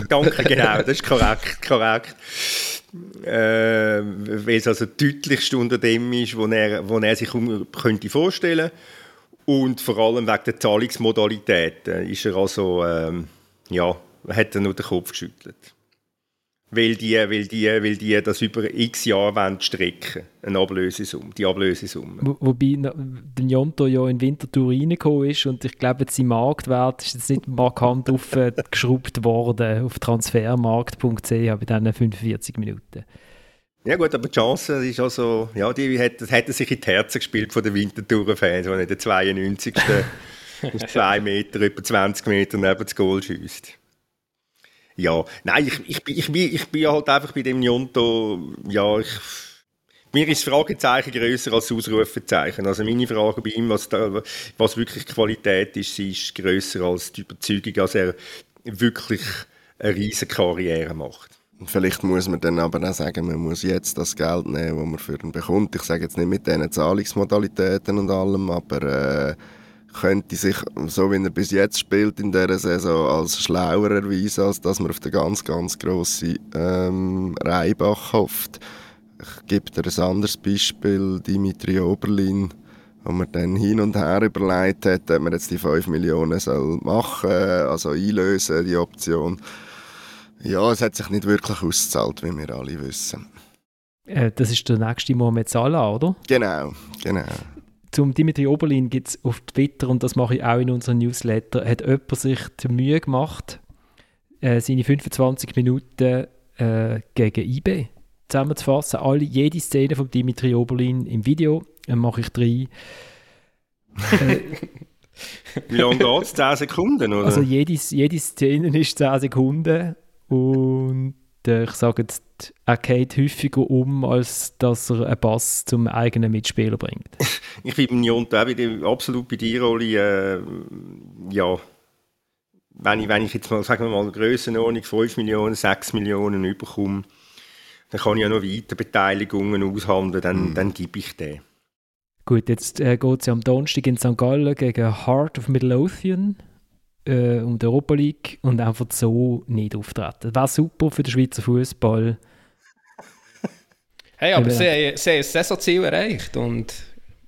Danke, genau, das ist korrekt. korrekt. Äh, weil es also deutlichst unter dem ist, wo er, wo er sich könnte vorstellen Und vor allem wegen der Zahlungsmodalitäten ist er also, ähm, ja, hat er nur den Kopf geschüttelt. Weil die, weil die, weil die das über x Jahre wollen strecken eine Ablösesumme, die Ablösesumme. Wo, wobei der Jonto ja in Winterthur reingekommen ist und ich glaube, sein Marktwert ist jetzt nicht markant aufgeschraubt worden auf transfermarkt.ch bei diesen 45 Minuten. Ja gut, aber die Chance ist also, ja, die hat, das hätte sich in die Herzen gespielt von den Winterthur-Fans, wenn er den 92. aus 2 Meter, etwa 20 Meter neben das Goal schießt. Ja, nein, ich, ich, bin- ich, bin- ich bin halt einfach bei dem Jonto, ja, ich, mir ist das Fragezeichen grösser als das Ausrufezeichen. Also meine Frage bei ihm, was, da, was wirklich Qualität ist, sie ist grösser als die Überzeugung, dass er wirklich eine riesige Karriere macht. Vielleicht muss man dann aber auch sagen, man muss jetzt das Geld nehmen, das man für ihn bekommt. Ich sage jetzt nicht mit diesen Zahlungsmodalitäten und allem, aber äh, könnte sich, so wie er bis jetzt spielt in dieser Saison, als schlauer erweisen, als dass man auf den ganz, ganz grossen ähm, Reibach hofft. Ich gebe dir ein anderes Beispiel, Dimitri Oberlin, wo man dann hin und her überlegt hat, ob man jetzt die 5 Millionen soll machen also einlösen, die Option. Ja, es hat sich nicht wirklich ausgezahlt, wie wir alle wissen. Äh, das ist der nächste Mohamed Salah, oder? Genau, genau. Zum Dimitri Oberlin gibt es auf Twitter, und das mache ich auch in unserem Newsletter, hat jemand sich die Mühe gemacht, äh, seine 25 Minuten äh, gegen IB zusammenzufassen. Alle, jede Szene von Dimitri Oberlin im Video äh, mache ich drei. Wie lange geht es? 10 Sekunden, oder? Also jede, jede Szene ist 10 Sekunden und äh, ich sage jetzt, er geht häufiger um, als dass er einen Pass zum eigenen Mitspieler bringt. Ich bin Jonto auch absolut bei dir, Oli. Äh, ja, wenn ich, wenn ich jetzt mal, sagen wir mal, Grössenordnung 5 Millionen, 6 Millionen überkomme, dann kann ich ja noch weiter Beteiligungen aushandeln, dann, dann gebe ich den. Gut, jetzt äh, geht es ja am Donnerstag in St. Gallen gegen Heart of Midlothian äh, um die Europa League und einfach so nicht auftreten. Wäre super für den Schweizer Fußball. Hey, aber sie, haben- sie haben ein Saisonziel erreicht und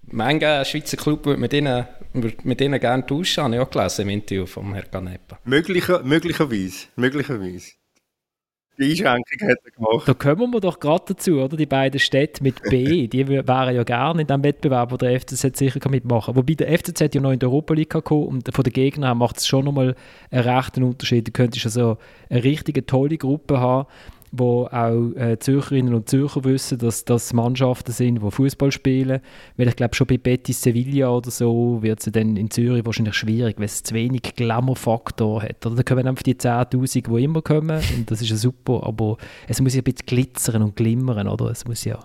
mancher Schweizer Club würde mit ihnen, würde mit ihnen gerne tauschen, habe ich auch gelesen im Interview von Herrn Canepa. Möglicher, möglicherweise, möglicherweise. Die Einschränkung hat er gemacht. Da kommen wir doch gerade dazu, oder? Die beiden Städte mit B, die wär- wären ja gerne in diesem Wettbewerb, wo der FCZ sicher kann mitmachen. Wobei der FCZ ja noch in die Europa League kommen und von den Gegnern macht es schon nochmal einen rechten Unterschied. Du könntest also eine richtige tolle Gruppe haben, wo auch äh, Zürcherinnen und Zürcher wissen, dass das Mannschaften sind, die Fußball spielen. Weil ich glaube, schon bei Betis Sevilla oder so wird es dann in Zürich wahrscheinlich schwierig, weil es zu wenig Glamour-Faktor hat. Oder da kommen einfach die 10'000, die immer kommen und das ist ja super, aber es muss ja ein bisschen glitzern und glimmern, oder? Es muss ja,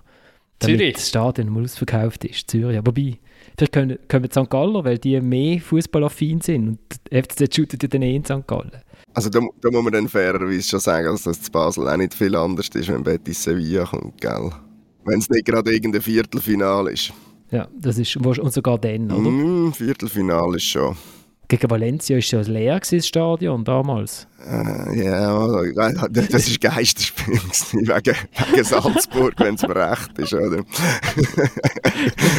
Zürich. das Stadion mal ausverkauft ist, Zürich. Ja, wobei, vielleicht können, können die St. Galler, weil die mehr fußballaffin sind und FCZ shootet ja dann eh in St. Gallen. Also da, da muss man dann fairerweise schon sagen, dass das zu Basel auch nicht viel anders ist, wenn Betis Sevilla kommt, gell? Wenn es nicht gerade irgendein Viertelfinale ist. Ja, das ist und sogar dann, oder? Mm, Viertelfinale ist schon. Gegen Valencia ist ja leer gewesen, das Stadion damals. Äh, ja, also, das ist Geisterspiel wegen, wegen Salzburg, wenn es mir recht ist, oder?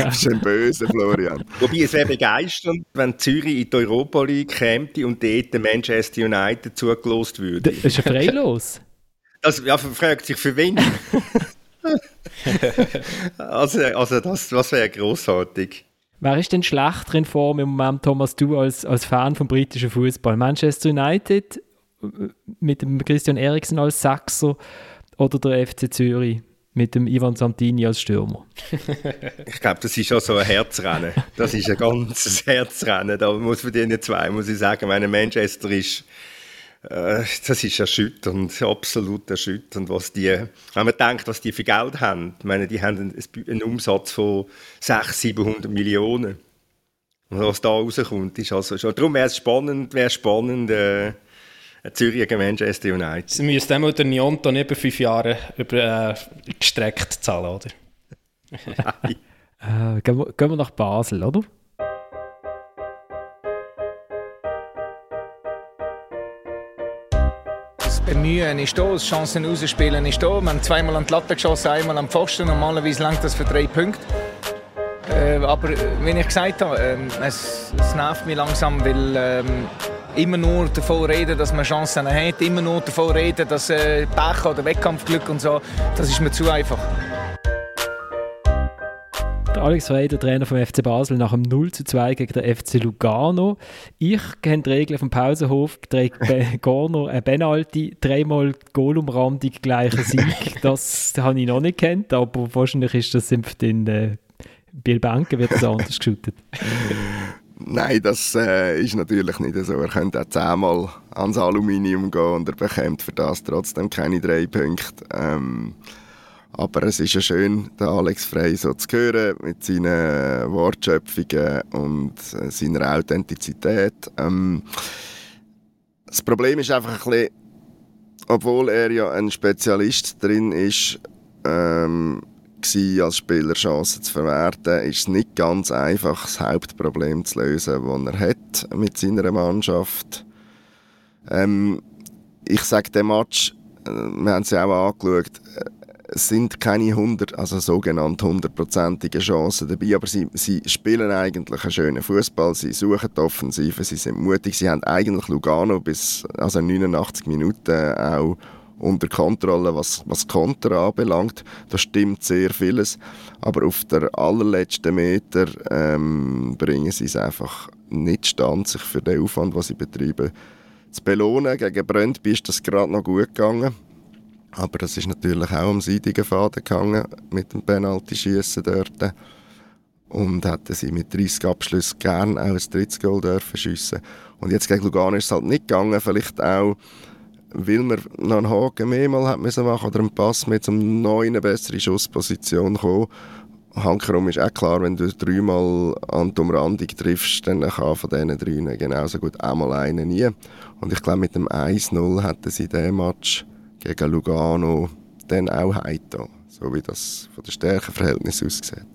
das ist ein böse Florian. Wobei es wäre begeisternd, wenn Zürich in die Europa League käme und dort der Manchester United zugelost würde. Das ist ja freilos. Das ja, fragt sich für wen. also, also das, das wäre großartig. Wer ist denn schlechter in Form im Moment, Thomas, du als, als Fan vom britischen Fußball? Manchester United äh, mit dem Christian Eriksen als Sechser oder der FC Zürich mit dem Ivan Santini als Stürmer? Ich glaube, das ist auch so ein Herzrennen. Das ist ein ganzes Herzrennen. Da muss von diesen zwei, muss ich sagen, meine Manchester ist das ist erschütternd, absolut erschütternd, was die, wenn man denkt, was die für Geld haben. Ich meine, die haben einen, einen Umsatz von 600, 700 Millionen. Und was da rauskommt, ist also schon, darum wäre es spannend, wäre spannend, äh, Zürich gegen Manchester United. Sie müssen dem den Nionto über fünf Jahre über, äh, gestreckt zahlen, oder? äh, gehen, wir, gehen wir nach Basel, oder? Bemühen ist da, das Chancen rausspielen ist da. Wir haben zweimal an die Latte geschossen, einmal am Pfosten. Normalerweise langt das für drei Punkte. Äh, aber äh, wie ich gesagt habe, äh, es, es, nervt mich langsam, weil äh, immer nur davon reden, dass man Chancen hat, immer nur davon reden, dass äh, Pech oder Wettkampfglück und so, das ist mir zu einfach. Alex Frey, der Trainer vom FC Basel, nach einem 0 zu 2 gegen den FC Lugano. Ich kenne die Regeln vom Pausenhof, trägt Gorno ein Penalty, dreimal Goalumrandung, gleicher Sieg. Das habe ich noch nicht kennt, aber wahrscheinlich ist das in äh, Bielbanken wird das anders geschüttet. Nein, das äh, ist natürlich nicht so. Er könnte auch zehnmal ans Aluminium gehen und er bekommt für das trotzdem keine drei Punkte. Ähm, aber es ist ja schön, den Alex Frey so zu hören, mit seinen Wortschöpfungen und äh, seiner Authentizität. Ähm, das Problem ist einfach ein bisschen, obwohl er ja ein Spezialist drin ist, ähm, als Spieler Chancen zu verwerten, ist es nicht ganz einfach, das Hauptproblem zu lösen, das er hat mit seiner Mannschaft. Ähm, ich sage, der Match, äh, wir haben es ja auch angeschaut, äh, es sind keine 100, also sogenannte hundertprozentige Chancen dabei, aber sie, sie spielen eigentlich einen schönen Fußball, sie suchen die Offensive, sie sind mutig, sie haben eigentlich Lugano bis also 89 Minuten auch unter Kontrolle, was, was Konter anbelangt. Da stimmt sehr vieles, aber auf der allerletzten Meter ähm, bringen sie es einfach nicht stand, sich für den Aufwand, was sie betreiben, zu belohnen. Gegen Brøndby ist das gerade noch gut gegangen. Aber das ist natürlich auch am seidigen Faden gegangen mit dem Penalty-Schiessen dort. Und hätten sie mit 30 Abschlüssen gerne auch ein drittes Goal dürfen schiessen. Und jetzt gegen Lugano ist es halt nicht gegangen. Vielleicht auch, weil man noch einen Haken mehrmal hat müssen machen oder einen Pass mit um neu eine bessere Schussposition kommen. Hankerum ist auch klar, wenn du dreimal an die Umrandung triffst, dann kann von diesen drei genauso gut einmal einen nie. Und ich glaube, mit dem 1-0 hätten sie diesen Match gegen Lugano dann auch heimgetan, so wie das von der Stärkenverhältnis aussieht.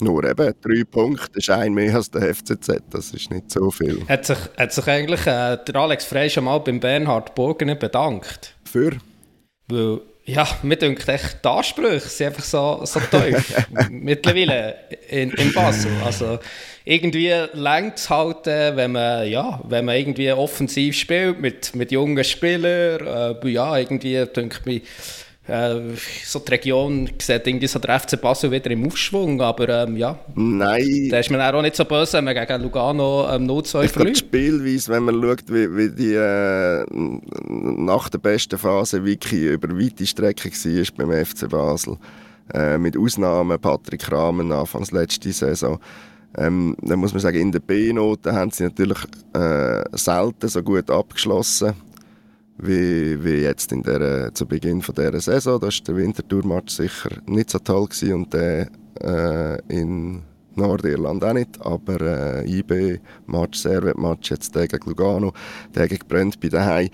Nur eben, drei Punkte ist ein mehr als der FCZ, das ist nicht so viel. Hat sich, hat sich eigentlich äh, der Alex Frey schon mal beim Bernhard Burgen bedankt? Für? Weil, ja, mir denkt echt, die Ansprüche sind einfach so, so tief. Mittlerweile in, in Basel. Also, irgendwie längt es halt, äh, wenn, man, ja, wenn man irgendwie offensiv spielt mit, mit jungen Spielern. Äh, ja, irgendwie denke ich äh, so die Region sieht irgendwie so der FC Basel wieder im Aufschwung, aber ähm, ja, Nein. da ist man auch nicht so böse, wenn man gegen Lugano ähm, 0-2 verliert. Spielweise, wenn man schaut, wie, wie die äh, nach der besten Phase Wiki über weite Strecken war beim FC Basel, äh, mit Ausnahmen Patrick Rahmen anfangs letzte Saison, ähm, dann muss man sagen, in der B-Note haben sie natürlich äh, selten so gut abgeschlossen wie, wie jetzt in der, zu Beginn von dieser Saison. Da war der Wintertour-Match sicher nicht so toll gewesen und der äh, in Nordirland auch nicht, aber äh, IB-Match, Servet-Match, jetzt gegen Lugano, der gegen Brøndby daheim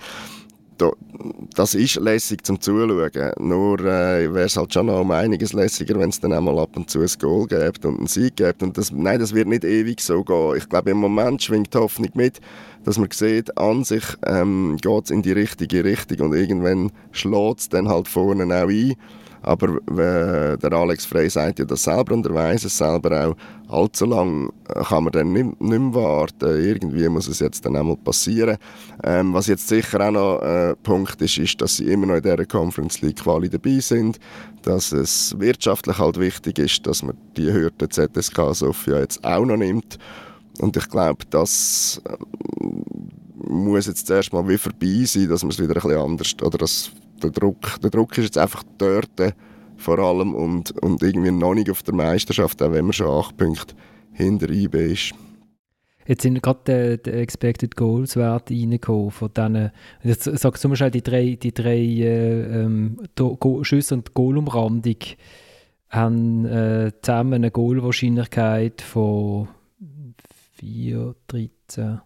das ist lässig zum Zuschauen. Nur äh, wäre es halt schon noch um einiges lässiger, wenn es dann einmal ab und zu ein Goal gibt und einen Sieg gibt. Und das, nein, das wird nicht ewig so gehen. Ich glaube, im Moment schwingt die Hoffnung mit, dass man sieht, an sich ähm, geht es in die richtige Richtung und irgendwann schlägt es dann halt vorne auch ein. Aber äh, der Alex Frey sagt ja das selber und er weiß es selber auch. Allzu lange äh, kann man dann nicht, nicht mehr warten. Irgendwie muss es jetzt dann einmal passieren. Ähm, was jetzt sicher auch noch ein äh, Punkt ist, ist, dass sie immer noch in dieser Conference League Quali dabei sind. Dass es wirtschaftlich halt wichtig ist, dass man die Hürde ZSK Sofia jetzt auch noch nimmt. Und ich glaube, das äh, muss jetzt zuerst mal wie vorbei sein, dass man es wieder ein bisschen anders, oder dass der Druck, der Druck ist jetzt einfach dort äh, vor allem und, und irgendwie noch nicht auf der Meisterschaft, auch wenn man schon acht Punkte hinter IB ist. Jetzt sind gerade die Expected Goals Werte reingekommen von diesen, jetzt sagst du mal schnell, die drei, die drei äh, ähm, Schüsse und Goalumrandung haben äh, zusammen eine Goalwahrscheinlichkeit von 4, 13,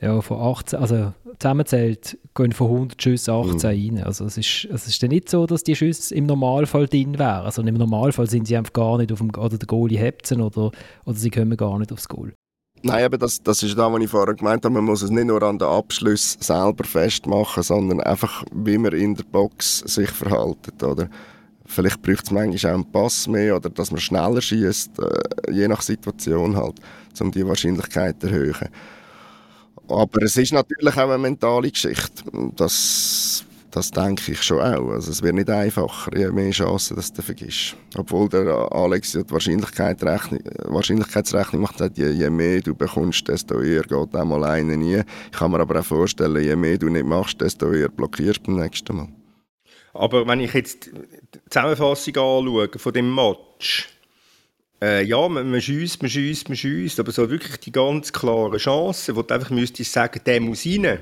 ja, von 18, also zusammenzählt gehen von 100 Schüssen 18 mhm. rein. Also es ist, es ist dann nicht so, dass die Schüsse im Normalfall drin wären. Also im Normalfall sind sie einfach gar nicht auf dem, oder der Goalie hebt oder, oder sie kommen gar nicht aufs Goal. Nein, aber das, das ist das, was ich vorher gemeint habe. Man muss es nicht nur an den Abschluss selber festmachen, sondern einfach, wie man in der Box sich verhält. Oder? Vielleicht braucht es manchmal auch einen Pass mehr oder dass man schneller schießt, äh, je nach Situation halt, um die Wahrscheinlichkeit zu erhöhen. Aber es ist natürlich auch eine mentale Geschichte. Das das denke ich schon auch. Also es wird nicht einfacher, je mehr Chancen, dass du vergisst. Obwohl der Alex die Wahrscheinlichkeitsrechnung, Wahrscheinlichkeitsrechnung macht, hat, je, je mehr du bekommst, desto eher geht einmal einer nie. Ich kann mir aber auch vorstellen, je mehr du nicht machst, desto eher blockierst du beim nächsten Mal. Aber wenn ich jetzt die Zusammenfassung anschaue von dem Match, äh, ja, man, man schießt, man schießt, man schießt, aber so wirklich die ganz klaren Chancen, wo du einfach müsstest sagen, der muss rein äh,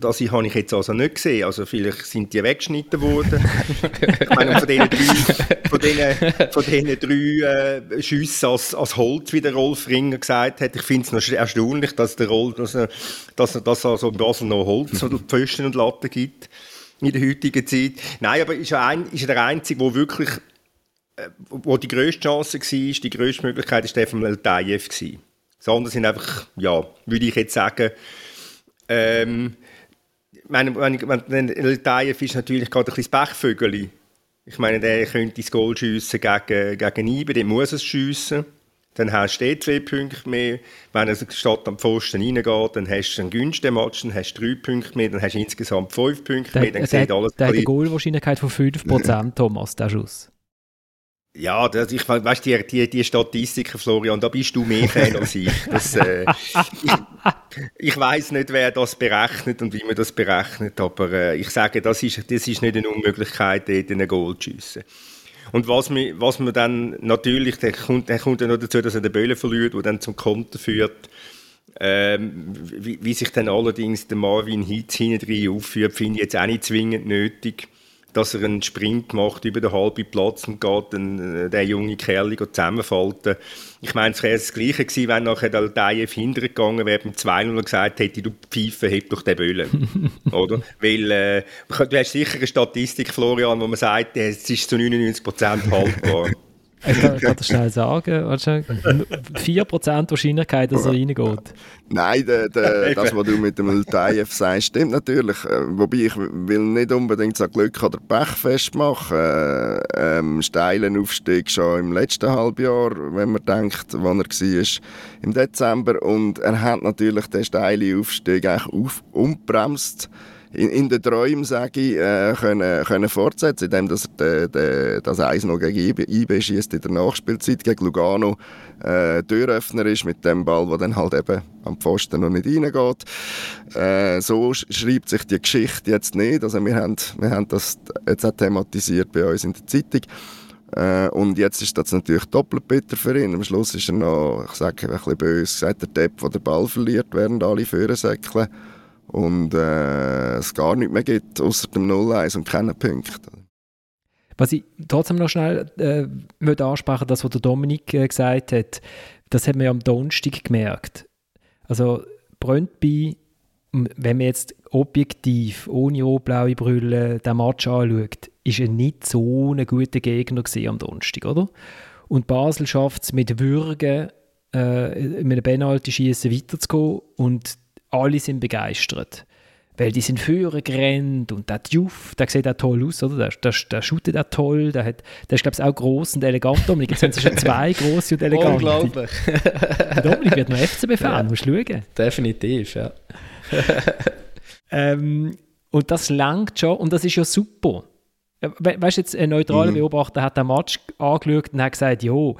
das habe ich jetzt also nicht gesehen. Also vielleicht sind die weggeschnitten worden. ich meine, von diesen drei, von diesen, von diesen drei äh, Schüssen als, als Holz, wie der Rolf Ringer gesagt hat, ich finde es noch erstaunlich, dass der Rolf, dass, dass, dass also in Basel noch Holz oder Pfosten und Latten gibt in der heutigen Zeit. Nein, aber ist, ein, ist der Einzige, wo wirklich wo die grösste Chance war, die grösste Möglichkeit war Stefan Leltayev. Das andere sind einfach, ja, würde ich jetzt sagen, ähm, meine, wenn Letayev ist natürlich gerade ein bisschen das Pechvögel. Ich meine, der könnte das Goal schiessen gegen, gegen Ibe, der muss es schiessen. Dann hast du eh zwei Punkte mehr. Wenn er statt am Pfosten reingeht, dann hast du einen günstigen Match, dann hast du drei Punkte mehr, dann hast du insgesamt fünf Punkte mehr. Dann der, sieht alles der hat eine Goalwahrscheinlichkeit von 5%, Thomas, der Schuss. Ja, das, ich weißt die, die, die Statistiken, Florian, da bist du mehr Fan als ich. Das, äh, ich. Ich weiß nicht, wer das berechnet und wie man das berechnet, aber äh, ich sage, das ist, das ist nicht eine Unmöglichkeit, dort einen Goal zu schiessen. Und was man, was man dann natürlich, der kommt, der kommt dann noch dazu, dass er den Böllen verliert, der dann zum Konter führt. Ähm, wie, wie, sich dann allerdings der Marvin Hitz hinten aufführt, finde ich jetzt auch nicht zwingend nötig dass er einen Sprint macht über den halben Platz und geht äh, der junge Kerl zusammenfalten. Ich meine, es wäre das Gleiche gewesen, wenn nachher der Altayev hintergegangen wäre beim 2 und gesagt hätte, du Pfeife, heb doch den Böllen. Oder? Weil, äh, du hast sicher eine Statistik, Florian, wo man sagt, es ist zu 99% haltbar. Ich kann, kann das schnell sagen. 4% Wahrscheinlichkeit, dass er reingeht. Nein, de, de, das, was du mit dem Ltayev sagst, stimmt natürlich. Äh, wobei ich will nicht unbedingt so Glück oder Pech festmachen. Äh, ähm, steilen Aufstieg schon im letzten Halbjahr, wenn man denkt, wann er war, im Dezember. Und er hat natürlich den steilen Aufstieg eigentlich auf, umbremst in, in den Träumen, sage ich, äh, können, können fortsetzen, indem er de, de, das Eis noch gegen IB schießt in der Nachspielzeit gegen Lugano äh, Türöffner ist mit dem Ball, der dann halt eben am Pfosten noch nicht reingeht. Äh, so schreibt sich die Geschichte jetzt nicht. Also wir haben, wir haben das jetzt auch thematisiert bei uns in der Zeitung. Äh, und jetzt ist das natürlich doppelt bitter für ihn. Am Schluss ist er noch, ich sage ein bisschen böse, gesagt, der Depp, der den Ball verliert, während alle Führer und äh, es gar nicht mehr gibt, außer dem 0-1 und keinen Punkten. Was ich trotzdem noch schnell äh, ansprechen, das, was der Dominik äh, gesagt hat, das hat man ja am Donnerstag gemerkt. Also Brøndby, wenn man jetzt objektiv, ohne rot-blaue Brille, den Match anschaut, ist er nicht so ein guter Gegner am Donnerstag, oder? Und Basel schafft es mit Würgen, äh, mit einem Penalty-Schießen weiterzugehen und alle sind begeistert. Weil die sind führen gerannt und der Diouf, der sieht auch toll aus, oder? Der, der, der shootet auch toll, der, hat, der ist, glaube ich, auch gross und elegant. Dominik, jetzt haben sie schon zwei grosse und elegante. Unglaublich. Dominik wird noch FCB-Fan, ja. musst du schauen. Definitiv, ja. ähm, und das langt schon und das ist ja super. Weißt du, jetzt ein neutraler mhm. Beobachter hat den Match angeschaut und hat gesagt, ja,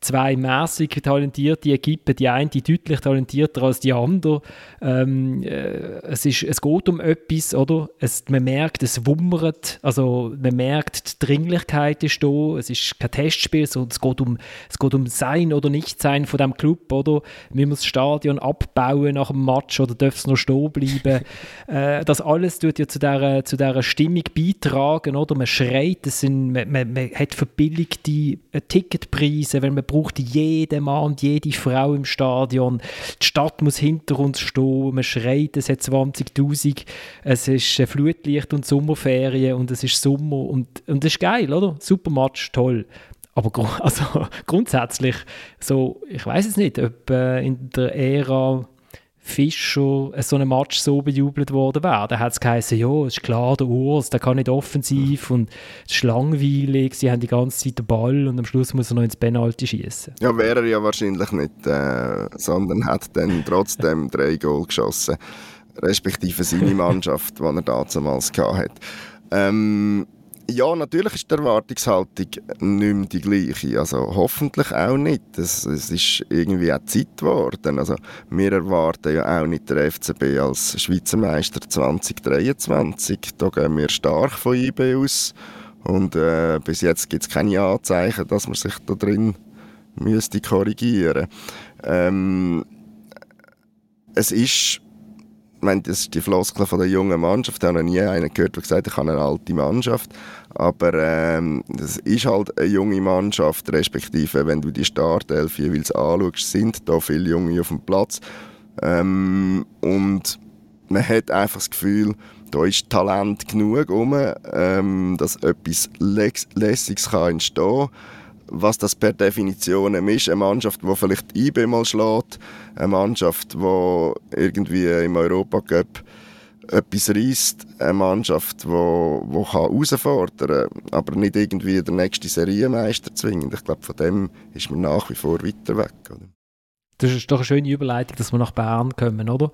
zwei mäßig talentierte Equipen, die eine die deutlich talentierter als die andere. Ähm, äh, es, ist, es geht um etwas, oder? Es, man merkt, es wummert, also man merkt, die Dringlichkeit ist da, es ist kein Testspiel, sondern es geht um, es geht um Sein oder Nicht-Sein von dem Club, oder? Müssen wir das Stadion abbauen nach dem Match oder darf es noch stehen bleiben? äh, das alles tut ja zu dieser, zu dieser Stimmung beitragen, oder? Man schreit, es sind, man, man, man hat verbilligte äh, Ticketpreise, weil man braucht jeden Mann und jede Frau im Stadion. Die Stadt muss hinter uns stehen, man schreit, es hat 20'000, es ist äh, Flutlicht und Sommerferien und es ist Sommer und, und das ist geil, oder? Super Match, toll. Aber also, grundsätzlich, so, ich weiß es nicht, ob äh, in der Ära Fischer so ein Match so bejubelt worden wäre. Da hat es geheißen, ja, ist klar, der Urs, der kann nicht offensiv und es ist langweilig, sie haben die ganze Zeit den Ball und am Schluss muss er noch ins Penalty schießen. Ja, wäre er ja wahrscheinlich nicht, äh, sondern hat dann trotzdem drei Goal geschossen, respektive seine Mannschaft, die er damals hatte. Ähm, ja, natürlich ist die Erwartungshaltung nicht mehr die gleiche. Also hoffentlich auch nicht. Es, ist irgendwie auch Zeit geworden. Also wir erwarten ja auch nicht der FCB als Schweizer Meister 2023. Da gehen wir stark von IB aus. Und äh, bis jetzt gibt es keine Anzeichen, dass man sich da drin müsste korrigieren. Ähm, es ist ich meine, das ist die Floskel von der jungen Mannschaft. Ich habe noch nie einen gehört, der gesagt hat, ich habe eine alte Mannschaft. Aber ähm, das ist halt eine junge Mannschaft, respektive, wenn du die Startelf jeweils anschaust, sind da viele Junge auf dem Platz. Ähm, und man hat einfach das Gefühl, da ist Talent genug rum, ähm, dass etwas Lässiges kann entstehen kann was das per Definition ist. Eine Mannschaft, die vielleicht IB mal schlägt, eine Mannschaft, die irgendwie im Europacup etwas reißt, eine Mannschaft, die wo, wo herausfordern kann, aber nicht irgendwie der nächste Serienmeister zwingend. Ich glaube, von dem ist man nach wie vor weiter weg. Oder? Das ist doch eine schöne Überleitung, dass wir nach Bern kommen, oder?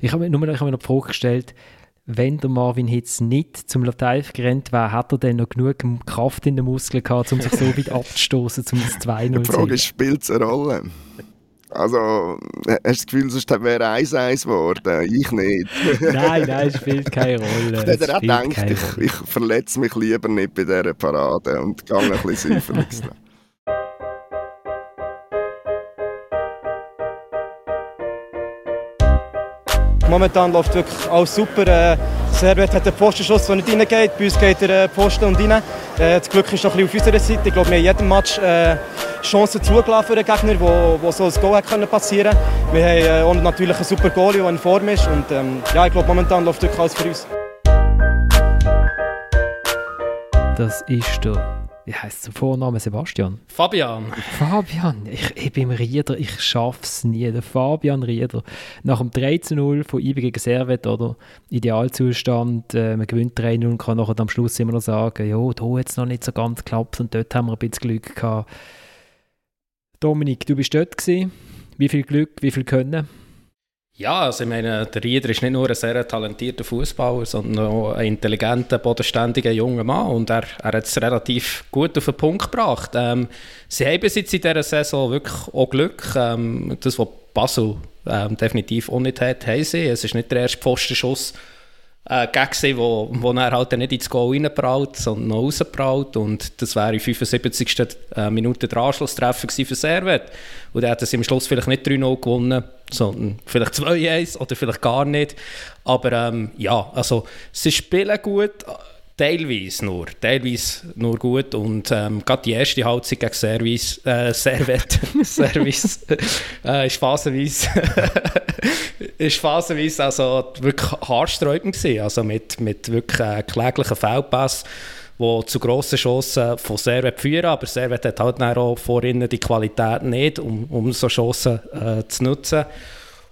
Ich habe mir, nur, ich habe mir noch die Frage gestellt, wenn der Marvin Hitz nicht zum Lateif gerannt wäre, hat er dann noch genug Kraft in den Muskeln gehabt, um sich so weit abzustoßen, um das 2-0 zu Die Frage ist, spielt es eine Rolle? Also, hast du das Gefühl, sonst wäre 1-1 geworden? Ich nicht. nein, nein, es spielt keine Rolle. Ich hätte auch gedacht, ich, ich verletze mich lieber nicht bei dieser Parade und gehe ein bisschen säuferlich Momentan läuft wirklich alles super. Äh, Servet hat einen Postenschuss, der nicht reingeht. Bei uns geht der äh, Posten und rein. Äh, das Glück ist noch ein bisschen auf unserer Seite. Ich glaube, wir haben in jedem Match Chancen zugelassen für den Gegner, wo, wo so ein Goal passieren können. Wir haben äh, natürlich einen super Goalie, der in Form ist. Und, ähm, ja, ich glaube, momentan läuft wirklich alles für uns. Das ist der wie heißt der Vorname Sebastian? Fabian. Fabian, ich, ich bin Rieder, ich schaff's nie. Der Fabian Rieder. Nach dem 13-0 von IB gegen Servet, oder? Idealzustand, äh, man gewinnt 3-0 und kann nachher am Schluss immer noch sagen, ja, da hat es noch nicht so ganz geklappt und dort haben wir ein bisschen Glück gehabt. Dominik, du bist dort gewesen. Wie viel Glück, wie viel Können? Ja, also ich meine, der Rieder ist nicht nur ein sehr talentierter Fußballer, sondern auch ein intelligenter, bodenständiger junger Mann und er, er hat es relativ gut auf den Punkt gebracht. Ähm, sie haben jetzt in dieser Saison wirklich auch Glück. Ähm, das, was Basel ähm, definitiv auch nicht hat, haben sie. Es ist nicht der erste Pfostenschuss, äh, Gag wo, wo er halt nicht ins Goal reinprallt, sondern noch rausprallt. Und das wäre in 75. Äh, Minute der Anschlusstreffer für Servet. Und er hat es im Schluss vielleicht nicht 3-0 gewonnen, sondern vielleicht 2-1 oder vielleicht gar nicht. Aber ähm, ja, also sie spielen gut, teilweise nur, teilweise nur gut. Und ähm, gerade die erste Halbzeit gegen Service, äh, Servet, Service, äh, ist phasenweise ist phasenweise also wirklich haarsträubend gewesen. Also mit, mit wirklich äh, kläglichen Feldpass, die zu grossen Chancen von Servet führen. Aber Servet hat halt auch vorhin die Qualität nicht, um, um so Chancen äh, zu nutzen.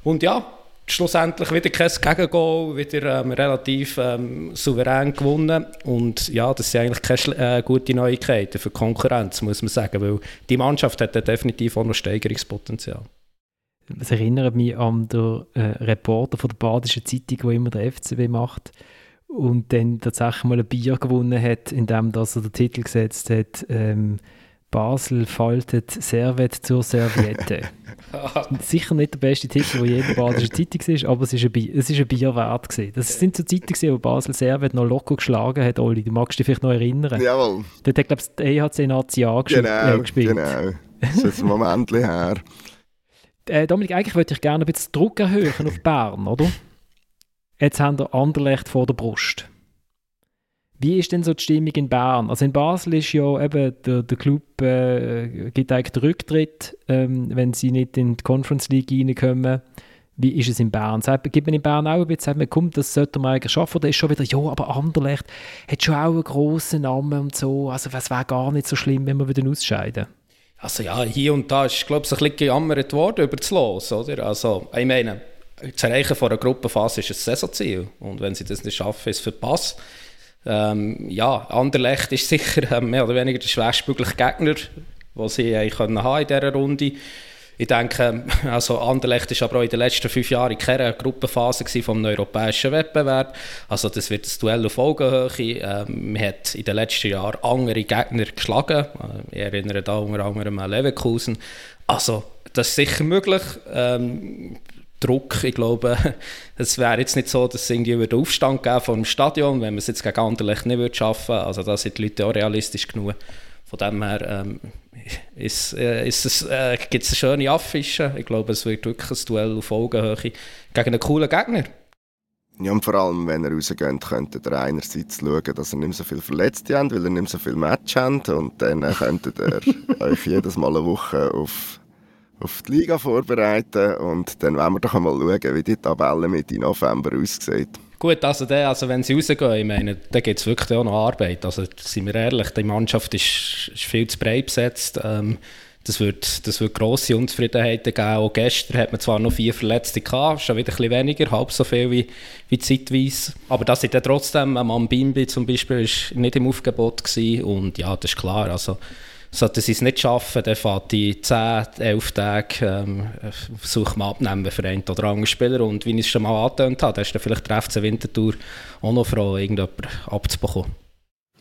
Und ja, schlussendlich wieder kein Gegengol, wieder ähm, relativ ähm, souverän gewonnen. Und ja, das sind eigentlich keine äh, gute Neuigkeiten für die Konkurrenz, muss man sagen, weil die Mannschaft hat definitiv auch noch Steigerungspotenzial. Es erinnert mich an den äh, Reporter von der Badischen Zeitung, der immer der FCB macht. und dann tatsächlich mal ein Bier gewonnen hat, indem er den Titel gesetzt hat, ähm, Basel faltet Servet zur Serviette. Sicher nicht der beste Titel, der je in der Badischen Zeitung war, aber es ist ein, Bier, es ist ein Bier wert. Gewesen. Das sind so Zeiten, gewesen, wo Basel Servet noch locker geschlagen hat, Oli. Du magst dich vielleicht noch erinnern. Jawohl. Dort hat, glaube ich, der EHC Nazi A genau, äh, gespielt. Genau, das ist ein Moment her. Äh, Dominik, eigentlich würde ich gerne ein bisschen Druck erhöhen auf Bern, oder? Jetzt haben wir Anderlecht vor der Brust. Wie ist denn so die Stimmung in Bern? Also in Basel ist ja eben der, der Club äh, gibt eigentlich den Rücktritt, ähm, wenn sie nicht in die Conference League reinkommen. Wie ist es in Bern? Sagt, gibt man in Bern auch ein bisschen, sagt man, komm, das sollte man eigentlich schaffen? Oder ist schon wieder, ja, aber Anderlecht hat schon auch einen grossen Namen und so. Also es wäre gar nicht so schlimm, wenn wir wieder ausscheiden. Also ja, hier und da ist, glaube ich, ein bisschen gejammert worden über das Los, oder? Also, ich meine, das Erreichen von einer Gruppenphase ist ein Saisonziel. Und wenn sie das nicht schaffen, ist es verpasst. Ähm, ja, Anderlecht ist sicher äh, mehr oder weniger der schwerstmögliche Gegner, den sie in dieser Runde ich denke, also Anderlecht ist aber auch in den letzten fünf Jahren in keiner Gruppenphase vom europäischen Wettbewerb. Also das wird ein Duell auf Augenhöhe. Ähm, man hat in den letzten Jahren andere Gegner geschlagen. Äh, ich erinnere da unter anderem an Leverkusen. Also das ist sicher möglich. Ähm, Druck. Ich glaube, es wäre jetzt nicht so, dass es irgendwie einen Aufstand geben vom Stadion, wenn man es jetzt gegen Anderlecht nicht würde schaffen würde. Also da sind die Leute auch realistisch genug. Von dem her ähm, ist, äh, ist es, äh, gibt es eine schöne Affische. Ich glaube, es wird wirklich ein Duell auf Augenhöhe gegen einen coolen Gegner. Ja, und vor allem, wenn er rausgeht, könnte er einerseits schauen, dass er nicht so viele Verletzte hat, weil er nicht so viel Match hat. Und dann könnte er euch jedes Mal eine Woche auf auf die Liga vorbereiten und dann werden wir doch einmal schauen, wie die Tabelle Mitte November aussieht. Gut, also, der, also wenn sie rausgehen, ich meine, dann gibt es wirklich auch noch Arbeit. Also sind wir ehrlich, die Mannschaft ist, ist viel zu breit besetzt. Ähm, das wird, das wird grosse Unzufriedenheiten geben. Auch gestern hat man zwar noch vier Verletzte gehabt, schon wieder ein bisschen weniger, halb so viel wie, wie zeitweise. Aber das ist dann trotzdem, ein Mann Bimbi zum Beispiel, ist nicht im Aufgebot gewesen. Und ja, das ist klar. Also, Sollten sie es nicht schaffen, dann fährt die 10, 11 Tage ähm, versucht man abnehmen für einen oder anderen Spieler. Und wie ich es schon mal angetönt habe, ist dann vielleicht der FC Winterthur auch noch froh, irgendjemanden abzubekommen.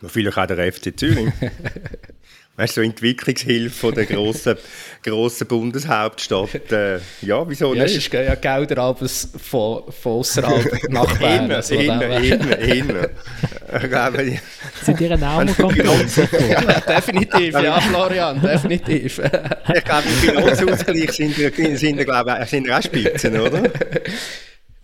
Vielleicht auch der FC Zürich. weißt du, so Entwicklungshilfe von der grossen, grossen Bundeshauptstadt. Äh, ja, wieso ja, nicht? Es gehen ja Gelder abends von, von außerhalb nach Bern. Innen, also innen, innen, innen. Sind ihr ein Armutskonkurrenz? ja, definitiv, ja, Florian, definitiv. ich glaube, im Finanzausgleich sind wir, sind wir, glaube ich, sind wir auch Spitzen, oder?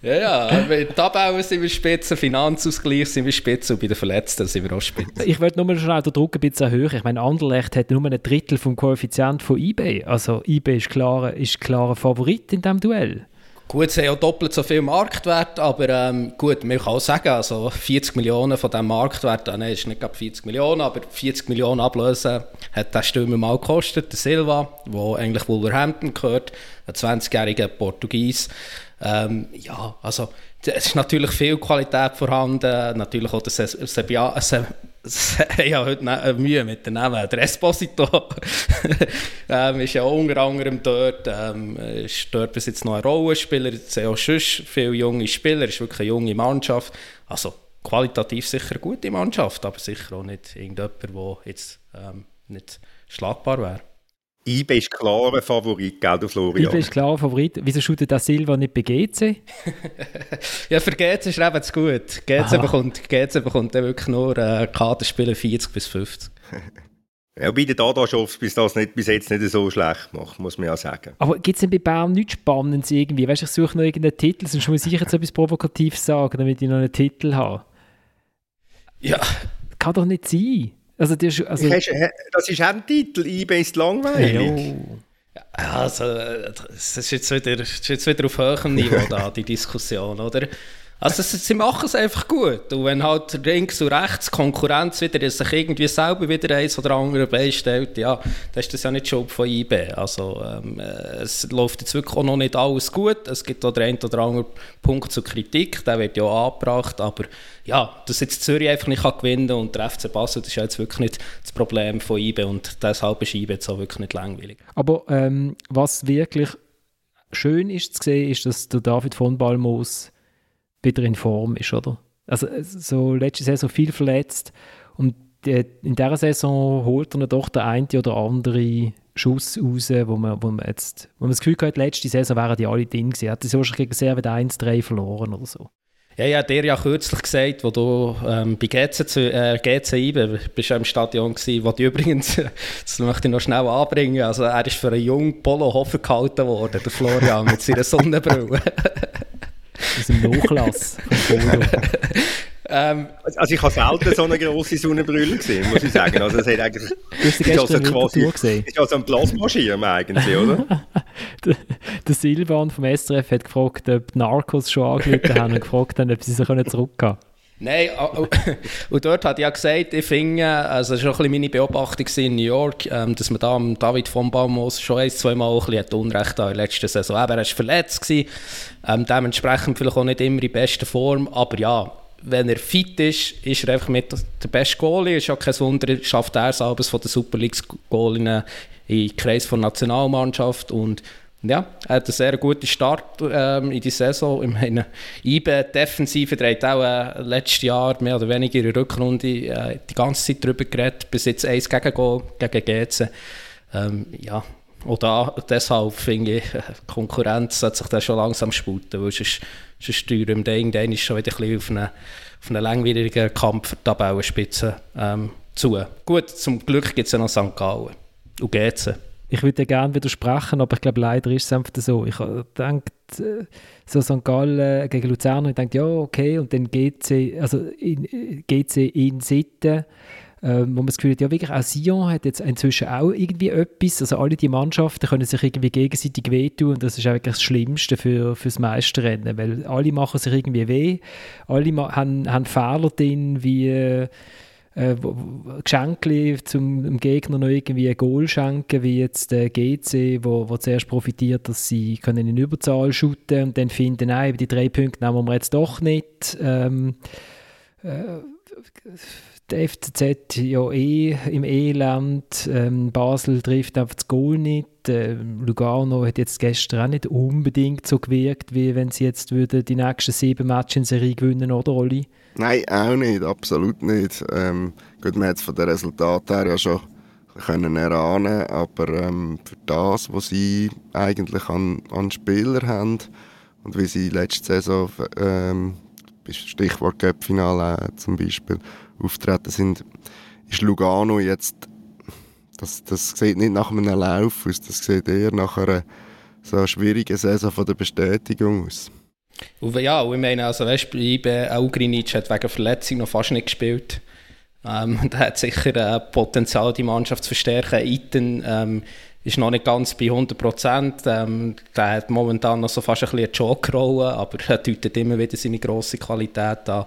Ja, ja, bei Tabellen sind wir Spitze, Finanzausgleich sind wir Spitze und bei den Verletzten sind wir auch Spitze. Ich würde nur schnell den Druck ein bisschen erhöhen. Ich meine, Anderlecht hat nur ein Drittel vom Koeffizient von eBay. Also eBay ist klar, ist klarer Favorit in diesem Duell. Gut, sie haben auch doppelt so viel Marktwert, aber ähm, gut, man kann auch sagen, also 40 Millionen von diesem Marktwert, äh, nein, ist nicht gerade 40 Millionen, aber 40 Millionen ablösen hat der Stürmer mal gekostet, der Silva, der eigentlich Wolverhampton gehört, ein 20-jähriger Portugies. Ähm, ja, also es ist natürlich viel Qualität vorhanden, natürlich auch der Sebia, Se ich habe heute ne Mühe mit dem Namen. Der Esposito ähm, ist ja unter anderem dort, ähm, ist dort bis jetzt noch ein Rollenspieler, es sind auch sonst viele junge Spieler, ist wirklich eine junge Mannschaft, also qualitativ sicher eine gute Mannschaft, aber sicher auch nicht irgendjemand, der jetzt ähm, nicht schlagbar wäre. IB ist klarer Favorit, gell, du Florian? IB ist klarer Favorit. Wieso shootet der Silva nicht bei GC? ja, für GC ist eben zu gut. GC bekommt, GC bekommt dann wirklich nur äh, Kartenspiele 40 bis 50. Ja, bei den Dadaschows bis das nicht, bis jetzt nicht so schlecht macht, muss man ja sagen. Aber gibt es denn bei Bern nichts Spannendes irgendwie? Weißt du, ich suche noch irgendeinen Titel, sonst muss ich jetzt etwas Provokatives sagen, damit ich noch einen Titel habe. Ja. Kann doch nicht sein. Also, das, also das ist auch ein Titel, eBay ist langweilig. Ja, also, das ist jetzt wieder, das ist jetzt wieder auf höherem Niveau da, die Diskussion, oder? Also sie machen es einfach gut. Und wenn halt links und rechts Konkurrenz wieder sich irgendwie selber wieder eins oder andere beistellt, ja, dann ist das ja nicht Schuld von IB. Also ähm, äh, es läuft jetzt wirklich auch noch nicht alles gut. Es gibt auch den einen oder anderen Punkt zur Kritik, der wird ja angebracht, aber ja, dass jetzt Zürich einfach nicht kann gewinnen und der FC Basel, das ist ja jetzt wirklich nicht das Problem von IB und deshalb ist IB jetzt auch wirklich nicht langweilig. Aber ähm, was wirklich schön ist zu sehen, ist, dass der David von Balmos wieder in Form ist, oder? Also so letzte Saison viel verletzt und in dieser Saison holt er doch der eine oder andere Schuss raus, wo man, wo man jetzt, wo man das Gefühl hat, letzte Saison wären die alle drin gewesen. Hat er wahrscheinlich gegen Servet 1-3 verloren oder so. Ja, ja, der ja kürzlich gesagt, wo du ähm, bei GC, äh, GC IBE bist ja im Stadion gewesen, wo die übrigens, das möchte ich noch schnell anbringen, also er ist für einen jungen Polo Hofer gehalten worden, der Florian, mit seiner Sonnenbrille. Aus dem Nachlass vom. Ähm, also ich habe selten so eine grosse Sonnenbrille gesehen, muss ich sagen. Also es hat eigentlich... Du hast ist also quasi, gesehen. ist also ein Plasmaschirm eigentlich, oder? der, der Silvan vom SRF hat gefragt, ob die Narcos schon angerufen haben und gefragt haben, ob sie sich zurückgehen können. Nein, und dort hat ich ja gesagt, ich finde, also das war schon ein meine Beobachtung in New York, ähm, dass man da David von Baumos schon ein, zwei Mal ein bisschen Unrecht in der letzten Saison. Aber er war verletzt, ähm, dementsprechend vielleicht auch nicht immer in bester Form, aber ja, wenn er fit ist, ist er einfach mit der beste Goalie. Ist ja kein Wunder, schafft er es abends von der Super League Goalien im Kreis der Nationalmannschaft und ja, er hat einen sehr guten Start ähm, in die Saison. Ich meine, IBE Defensive hat auch äh, letztes Jahr mehr oder weniger in der Rückrunde äh, die ganze Zeit darüber geredet, bis jetzt eins gegen Goal gegen GC. Ähm, ja, und da, deshalb finde ich, äh, Konkurrenz sollte sich da schon langsam sputen, weil sonst, sonst steuern wir irgendwann schon wieder ein bisschen auf einen, auf einen langwierigen Kampf für die Tabellenspitze ähm, zu. Gut, zum Glück gibt es ja noch St. Gallen und GC. Ich würde gerne widersprechen, aber ich glaube, leider ist es einfach so. Ich denke, äh, so St. Gallen gegen Luzern, ich denke, ja, okay, und dann GC, also in, GC in Sitten, ähm, wo man das Gefühl hat, ja wirklich, auch Sion hat jetzt inzwischen auch irgendwie etwas, also alle die Mannschaften können sich irgendwie gegenseitig wehtun und das ist auch wirklich das Schlimmste für, für das Meisterrennen, weil alle machen sich irgendwie weh, alle haben, haben Fehler drin, wie äh, Geschenke zum dem Gegner noch irgendwie ein Goal schenken, wie jetzt der GC, wo, wo zuerst profitiert, dass sie können in Überzahl shooten und dann finden, nein, die drei Punkte nehmen wir jetzt doch nicht. Ähm, äh, der FCZ ja eh im Elend. Ähm, Basel trifft einfach das Goal nicht. Ähm, Lugano hat jetzt gestern auch nicht unbedingt so gewirkt, wie wenn sie jetzt würden die nächsten sieben Matches in Serie gewinnen, oder Olli? Nein, auch nicht, absolut nicht. Ähm, gut, man hat es von den Resultaten her ja schon können erahnen, aber ähm, für das, was sie eigentlich an, an Spieler haben und wie sie letzte Saison, ähm, Stichwort Cup-Finale zum Beispiel, auftreten sind, ist Lugano jetzt, das, das sieht nicht nach einem Lauf aus, das sieht eher nach einer so schwierigen Saison von der Bestätigung aus. Und ja, und ich meine, also weißt du, Ugrinic hat wegen Verletzung noch fast nicht gespielt. Ähm, da hat sicher äh, Potenzial, die Mannschaft zu verstärken. Iten ähm, ist noch nicht ganz bei 100 Prozent. Ähm, der hat momentan noch so fast ein bisschen eine Joke-Rolle, aber er deutet immer wieder seine grosse Qualität an.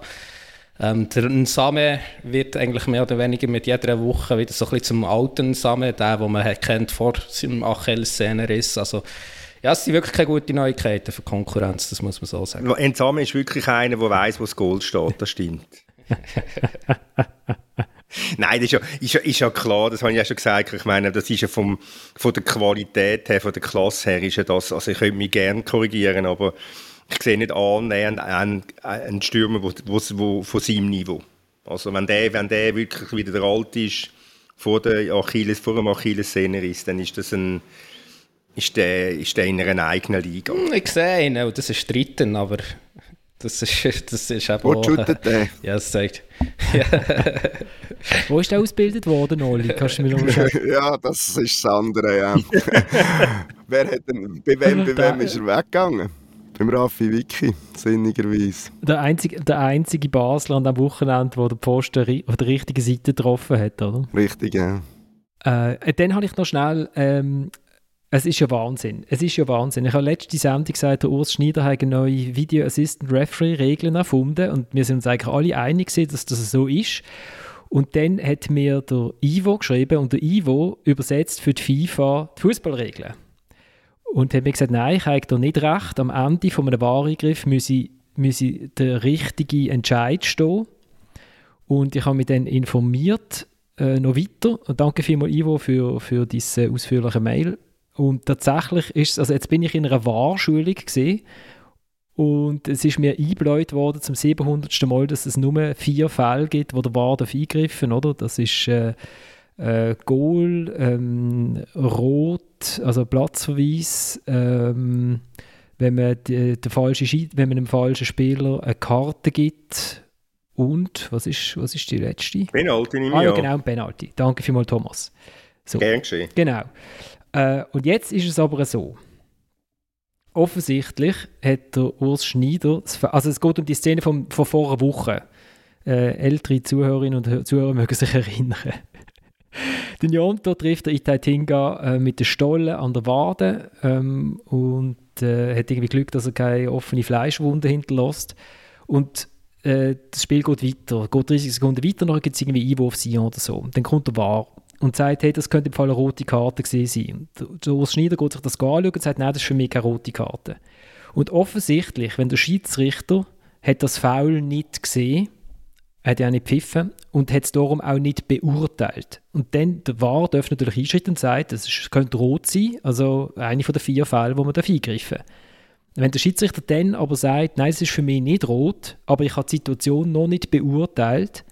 Ähm, der Nsame wird eigentlich mehr oder weniger mit jeder Woche wieder so ein bisschen zum alten Same, der, den man kennt vor seinem Achilles-Szenenriss. Also, ja, es sind wirklich keine guten Neuigkeiten für Konkurrenz, das muss man so sagen. Nsame ist wirklich einer, der weiß, wo das Goal steht, das stimmt. Nein, das ist ja, ist, ja, ist ja klar, das habe ich ja schon gesagt. Ich meine, das ist ja vom, von der Qualität her, von der Klasse her, ist ja das, also ich könnte mich gerne korrigieren, aber ich sehe nicht annähernd einen, einen Stürmer wo, wo, wo, von seinem Niveau. Also wenn der, wenn der wirklich wieder der Alte ist, vor, der Achilles, vor dem Achilles-Szeneris, dann ist das ein ist der, ist der in einer eigenen Liga. Hm, ich sehe ihn, das ist dritten, aber das ist, das ist eben Wo shootet der? Ja, das zeigt. Wo ist der ausgebildet worden, Oli? Kannst du mir noch mal Ja, das ist das andere, ja. Wer hat denn, bei wem, bei wem ist er weggegangen? Beim Raffi Wiki, sinnigerweise. Der einzige, der einzige Basler an dem Wochenende, der den Posten auf der richtigen Seite getroffen hat, oder? Richtig, ja. Äh, dann habe ich noch schnell ähm, es ist ja Wahnsinn. Es ist ja Wahnsinn. Ich habe letzte Sendung gesagt, der Urs Schneider hat neue Video Assistant Referee Regeln erfunden und wir sind uns eigentlich alle einig dass das so ist. Und dann hat mir der Ivo geschrieben und der Ivo übersetzt für die FIFA die Fußballregeln. Und hat mir gesagt, nein, ich habe da nicht recht. Am Ende von einem Wahreingriff müsse, müsse der richtige Entscheid stehen. Und ich habe mich dann informiert, äh, noch weiter. Und danke vielmals, Ivo, für, für diese ausführliche Mail. Und tatsächlich ist also jetzt bin ich in einer Wahrschulung gesehen Und es ist mir eingebläut worden zum 700. Mal, dass es nur vier Fälle gibt, wo der VAR eingreifen oder? Das ist äh, äh, Goal, ähm, Rot, also Platzverweis, ähm, wenn man, die, der falsche, wenn man einem falschen Spieler eine Karte gibt und, was ist, was ist die letzte? Penalty, nehme ah, ja, genau, Penalty. Danke vielmals, Thomas. So. Gern geschehen. Genau. Äh, und jetzt ist es aber so. Offensichtlich hat der Urs Schneider, also es geht um die Szene von, von vor einer Woche. Äh, ältere Zuhörerinnen und Zuhörer mögen sich erinnern. Der Njonto trifft der Itaitinga äh, mit der Stolle an der Wade ähm, und äh, hat irgendwie Glück, dass er keine offene Fleischwunde hinterlässt. Und äh, das Spiel geht weiter, geht 30 Sekunden weiter, nachher gibt es irgendwie Einwurf sein oder so. Dann kommt der VAR und sagt, hey, das könnte im Fall eine rote Karte gewesen sein. Und der Urs Schneider geht sich das anschauen und sagt, nein, das ist für mich keine rote Karte. Und offensichtlich, wenn der Schiedsrichter hat das Foul nicht gesehen, hat ja auch nicht pfiffen und hat es darum auch nicht beurteilt. Und dann der VAR darf natürlich einschreiten und sagt, ist, könnte rot sein, also eine von den vier Fällen, wo man eingreifen. Wenn der Schiedsrichter dann aber sagt, nein, es ist für mich nicht rot, aber ich habe die Situation noch nicht beurteilt,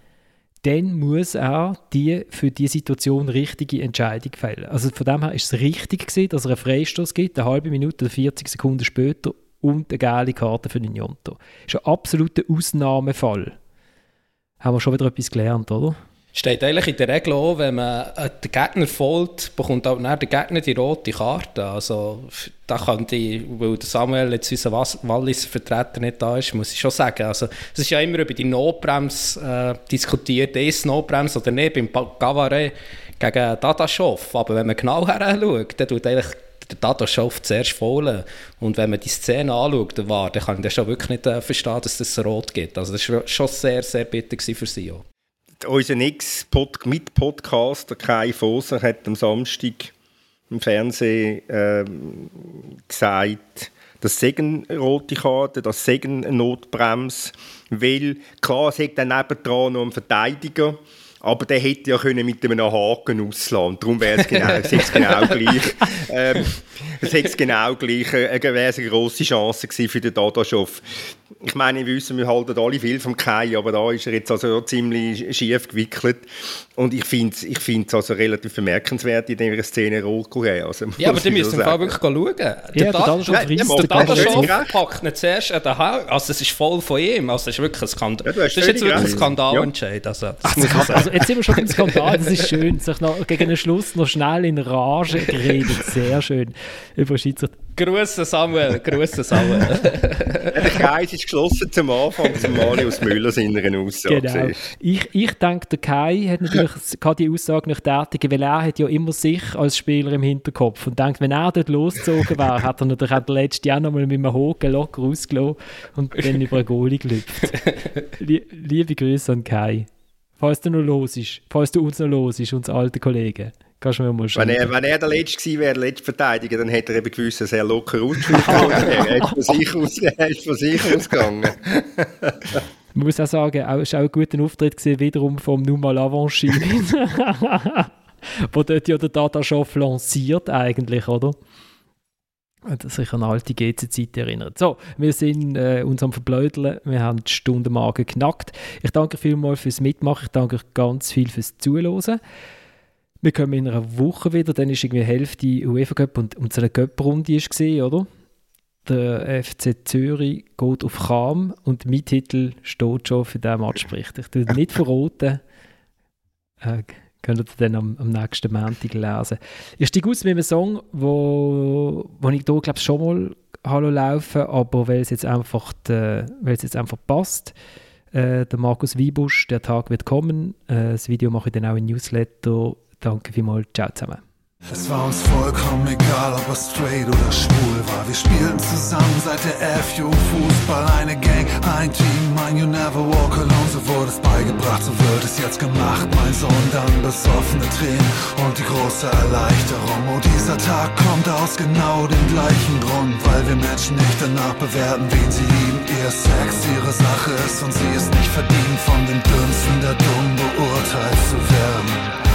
dann muss er die für die Situation richtige Entscheidung fällen. Also von dem her ist es richtig gewesen, dass er einen Freistoß gibt, eine halbe Minute oder 40 Sekunden später und eine geile Karte für den Jonto. Das ist ein absoluter Ausnahmefall. Haben wir schon wieder etwas gelernt, oder? Steht eigentlich in der Regel auch, wenn man den Gegner folgt, bekommt auch der Gegner die rote Karte. Also da könnte ich, weil Samuel jetzt unser Was- Walliser Vertreter nicht da ist, muss ich schon sagen. Also es ist ja immer über die Notbremse äh, diskutiert, ist Notbremse oder nicht, beim Pa- Gavare gegen Dadaschow. Aber wenn man genau heranschaut, dann tut eigentlich der Dadaschow zuerst faulen. Und wenn man die Szene anschaut, der war, dann kann ich das schon wirklich nicht äh, verstehen, dass das rot gibt. Also das war schon sehr, sehr bitter für sie auch. Unser Ex-Mit-Podcaster Kai Foser hat am Samstag im Fernsehen ähm, gesagt, das sagen rote Karte, das eine Notbremse, weil klar, es hat dann nebendran noch einen Verteidiger, aber der hätte ja können mit einem Haken auslassen. Darum wäre es genau, genau gleich, ähm, es hätte genau gleich, äh, wäre es eine grosse Chance gewesen für den Dadaschow. Ich meine, wir wissen, wir halten alle viel vom Kai, aber da ist er jetzt also ziemlich schief gewickelt. Und ich finde es ich find's also relativ bemerkenswert in dieser Szene rot. Also, Ja, aber die müssen sagen. wirklich schauen. Der der Da- Dadaschow reißt der Dadaschow packt ihn zuerst an den Hau. Also es ist voll von ihm. Also es ist wirklich ein Skandal. Ja, das ist jetzt wirklich ein. Skandalentscheid. Also, das sagen. Also jetzt sind wir schon beim Skandal, das ist schön. Sich noch gegen den Schluss noch schnell in Rage geredet, sehr schön. Über Schiedsrichter. Grüße Samuel, grüße Samuel. Der Kreis ist geschlossen zum Anfang, zum Marius Müller seiner Aussage. Genau. Ich, ich denke, der Kai hat natürlich kann die Aussage nicht tätigen, weil er hat ja immer sich als Spieler im Hinterkopf und denkt, wenn er dort losgezogen wäre, hat er natürlich auch der letzte Jahr nochmal mit einem Hocken locker rausgelassen und dann über eine Goalie gelüpft. Lie liebe Grüße an Kai. Falls du noch los ist, falls du uns noch los ist, uns alte Kollegen, kannst du mir mal Wenn schreiben. er, wenn er der Letzte gewesen wäre, der letzte Verteidiger, dann hätte er eben gewusst, dass er locker ausgespielt hat. Er ist von sich, aus, er ist von sich ausgegangen. Man muss auch sagen, auch, es war auch ein guter Auftritt gewesen, wiederum vom Numa Lavanchi. wo dort ja der Dadaschow lanciert eigentlich, oder? Das sich an alte GC-Zeit erinnert. So, wir sind äh, uns am Verbläudeln. Wir haben die Stundenmarke geknackt. Ich danke vielmals fürs Mitmachen. Ich danke euch ganz viel fürs Zuhören. Wir kommen in einer Woche wieder. Dann ist irgendwie Hälfte UEFA Cup und unsere Cup-Runde ist gesehen, oder? Der FC Zürich geht auf Cham und mein Titel steht schon für diesen Match spricht. Ich tue nicht verraten. Äh, könnt ihr dann am, am nächsten Montag lesen. Ich steige aus mit einem Song, wo, wo ich hier, glaube schon mal Hallo laufen, aber weil es jetzt einfach, de, weil es jetzt einfach passt. Äh, der Markus Wiebusch, der Tag wird kommen. Äh, das Video mache ich dann auch in Newsletter. Danke vielmals. Ciao zusammen. Es war uns vollkommen egal, ob er straight oder schwul war. Wir spielten zusammen seit der FU Fußball. Eine Gang, ein Team, ein You Never Walk Alone. So wurde es beigebracht, so wird es jetzt gemacht. Mein Sohn dann besoffene Tränen und die große Erleichterung. Oh, dieser Tag kommt aus genau dem gleichen Grund. Weil wir Menschen nicht danach bewerten, wen sie lieben. Ihr Sex ihre Sache ist und sie es nicht verdient, von den Dümmsten der Dumm beurteilt zu werden.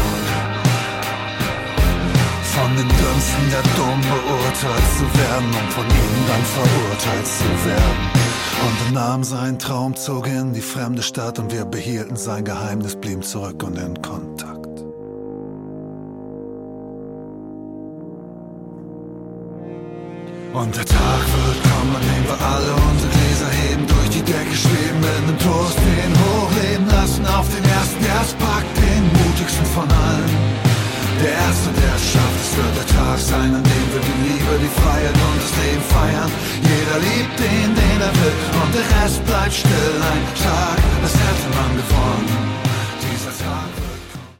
Von den Dümmsten der dumm beurteilt zu werden, um von ihnen dann verurteilt zu werden. Und nahm seinen Traum, zog in die fremde Stadt und wir behielten sein Geheimnis, blieben zurück und in Kontakt. Und der Tag wird kommen, an dem wir alle unsere Gläser heben, durch die Decke schweben, mit einem Toast den hochleben lassen auf den ersten, packt, den mutigsten von allen der Erste, der es schafft. Es wird der Tag sein, an dem wir die Liebe, die Freiheit und das Leben feiern. Jeder liebt den, den er will und der Rest bleibt still. Ein Tag, als hätte man gewonnen.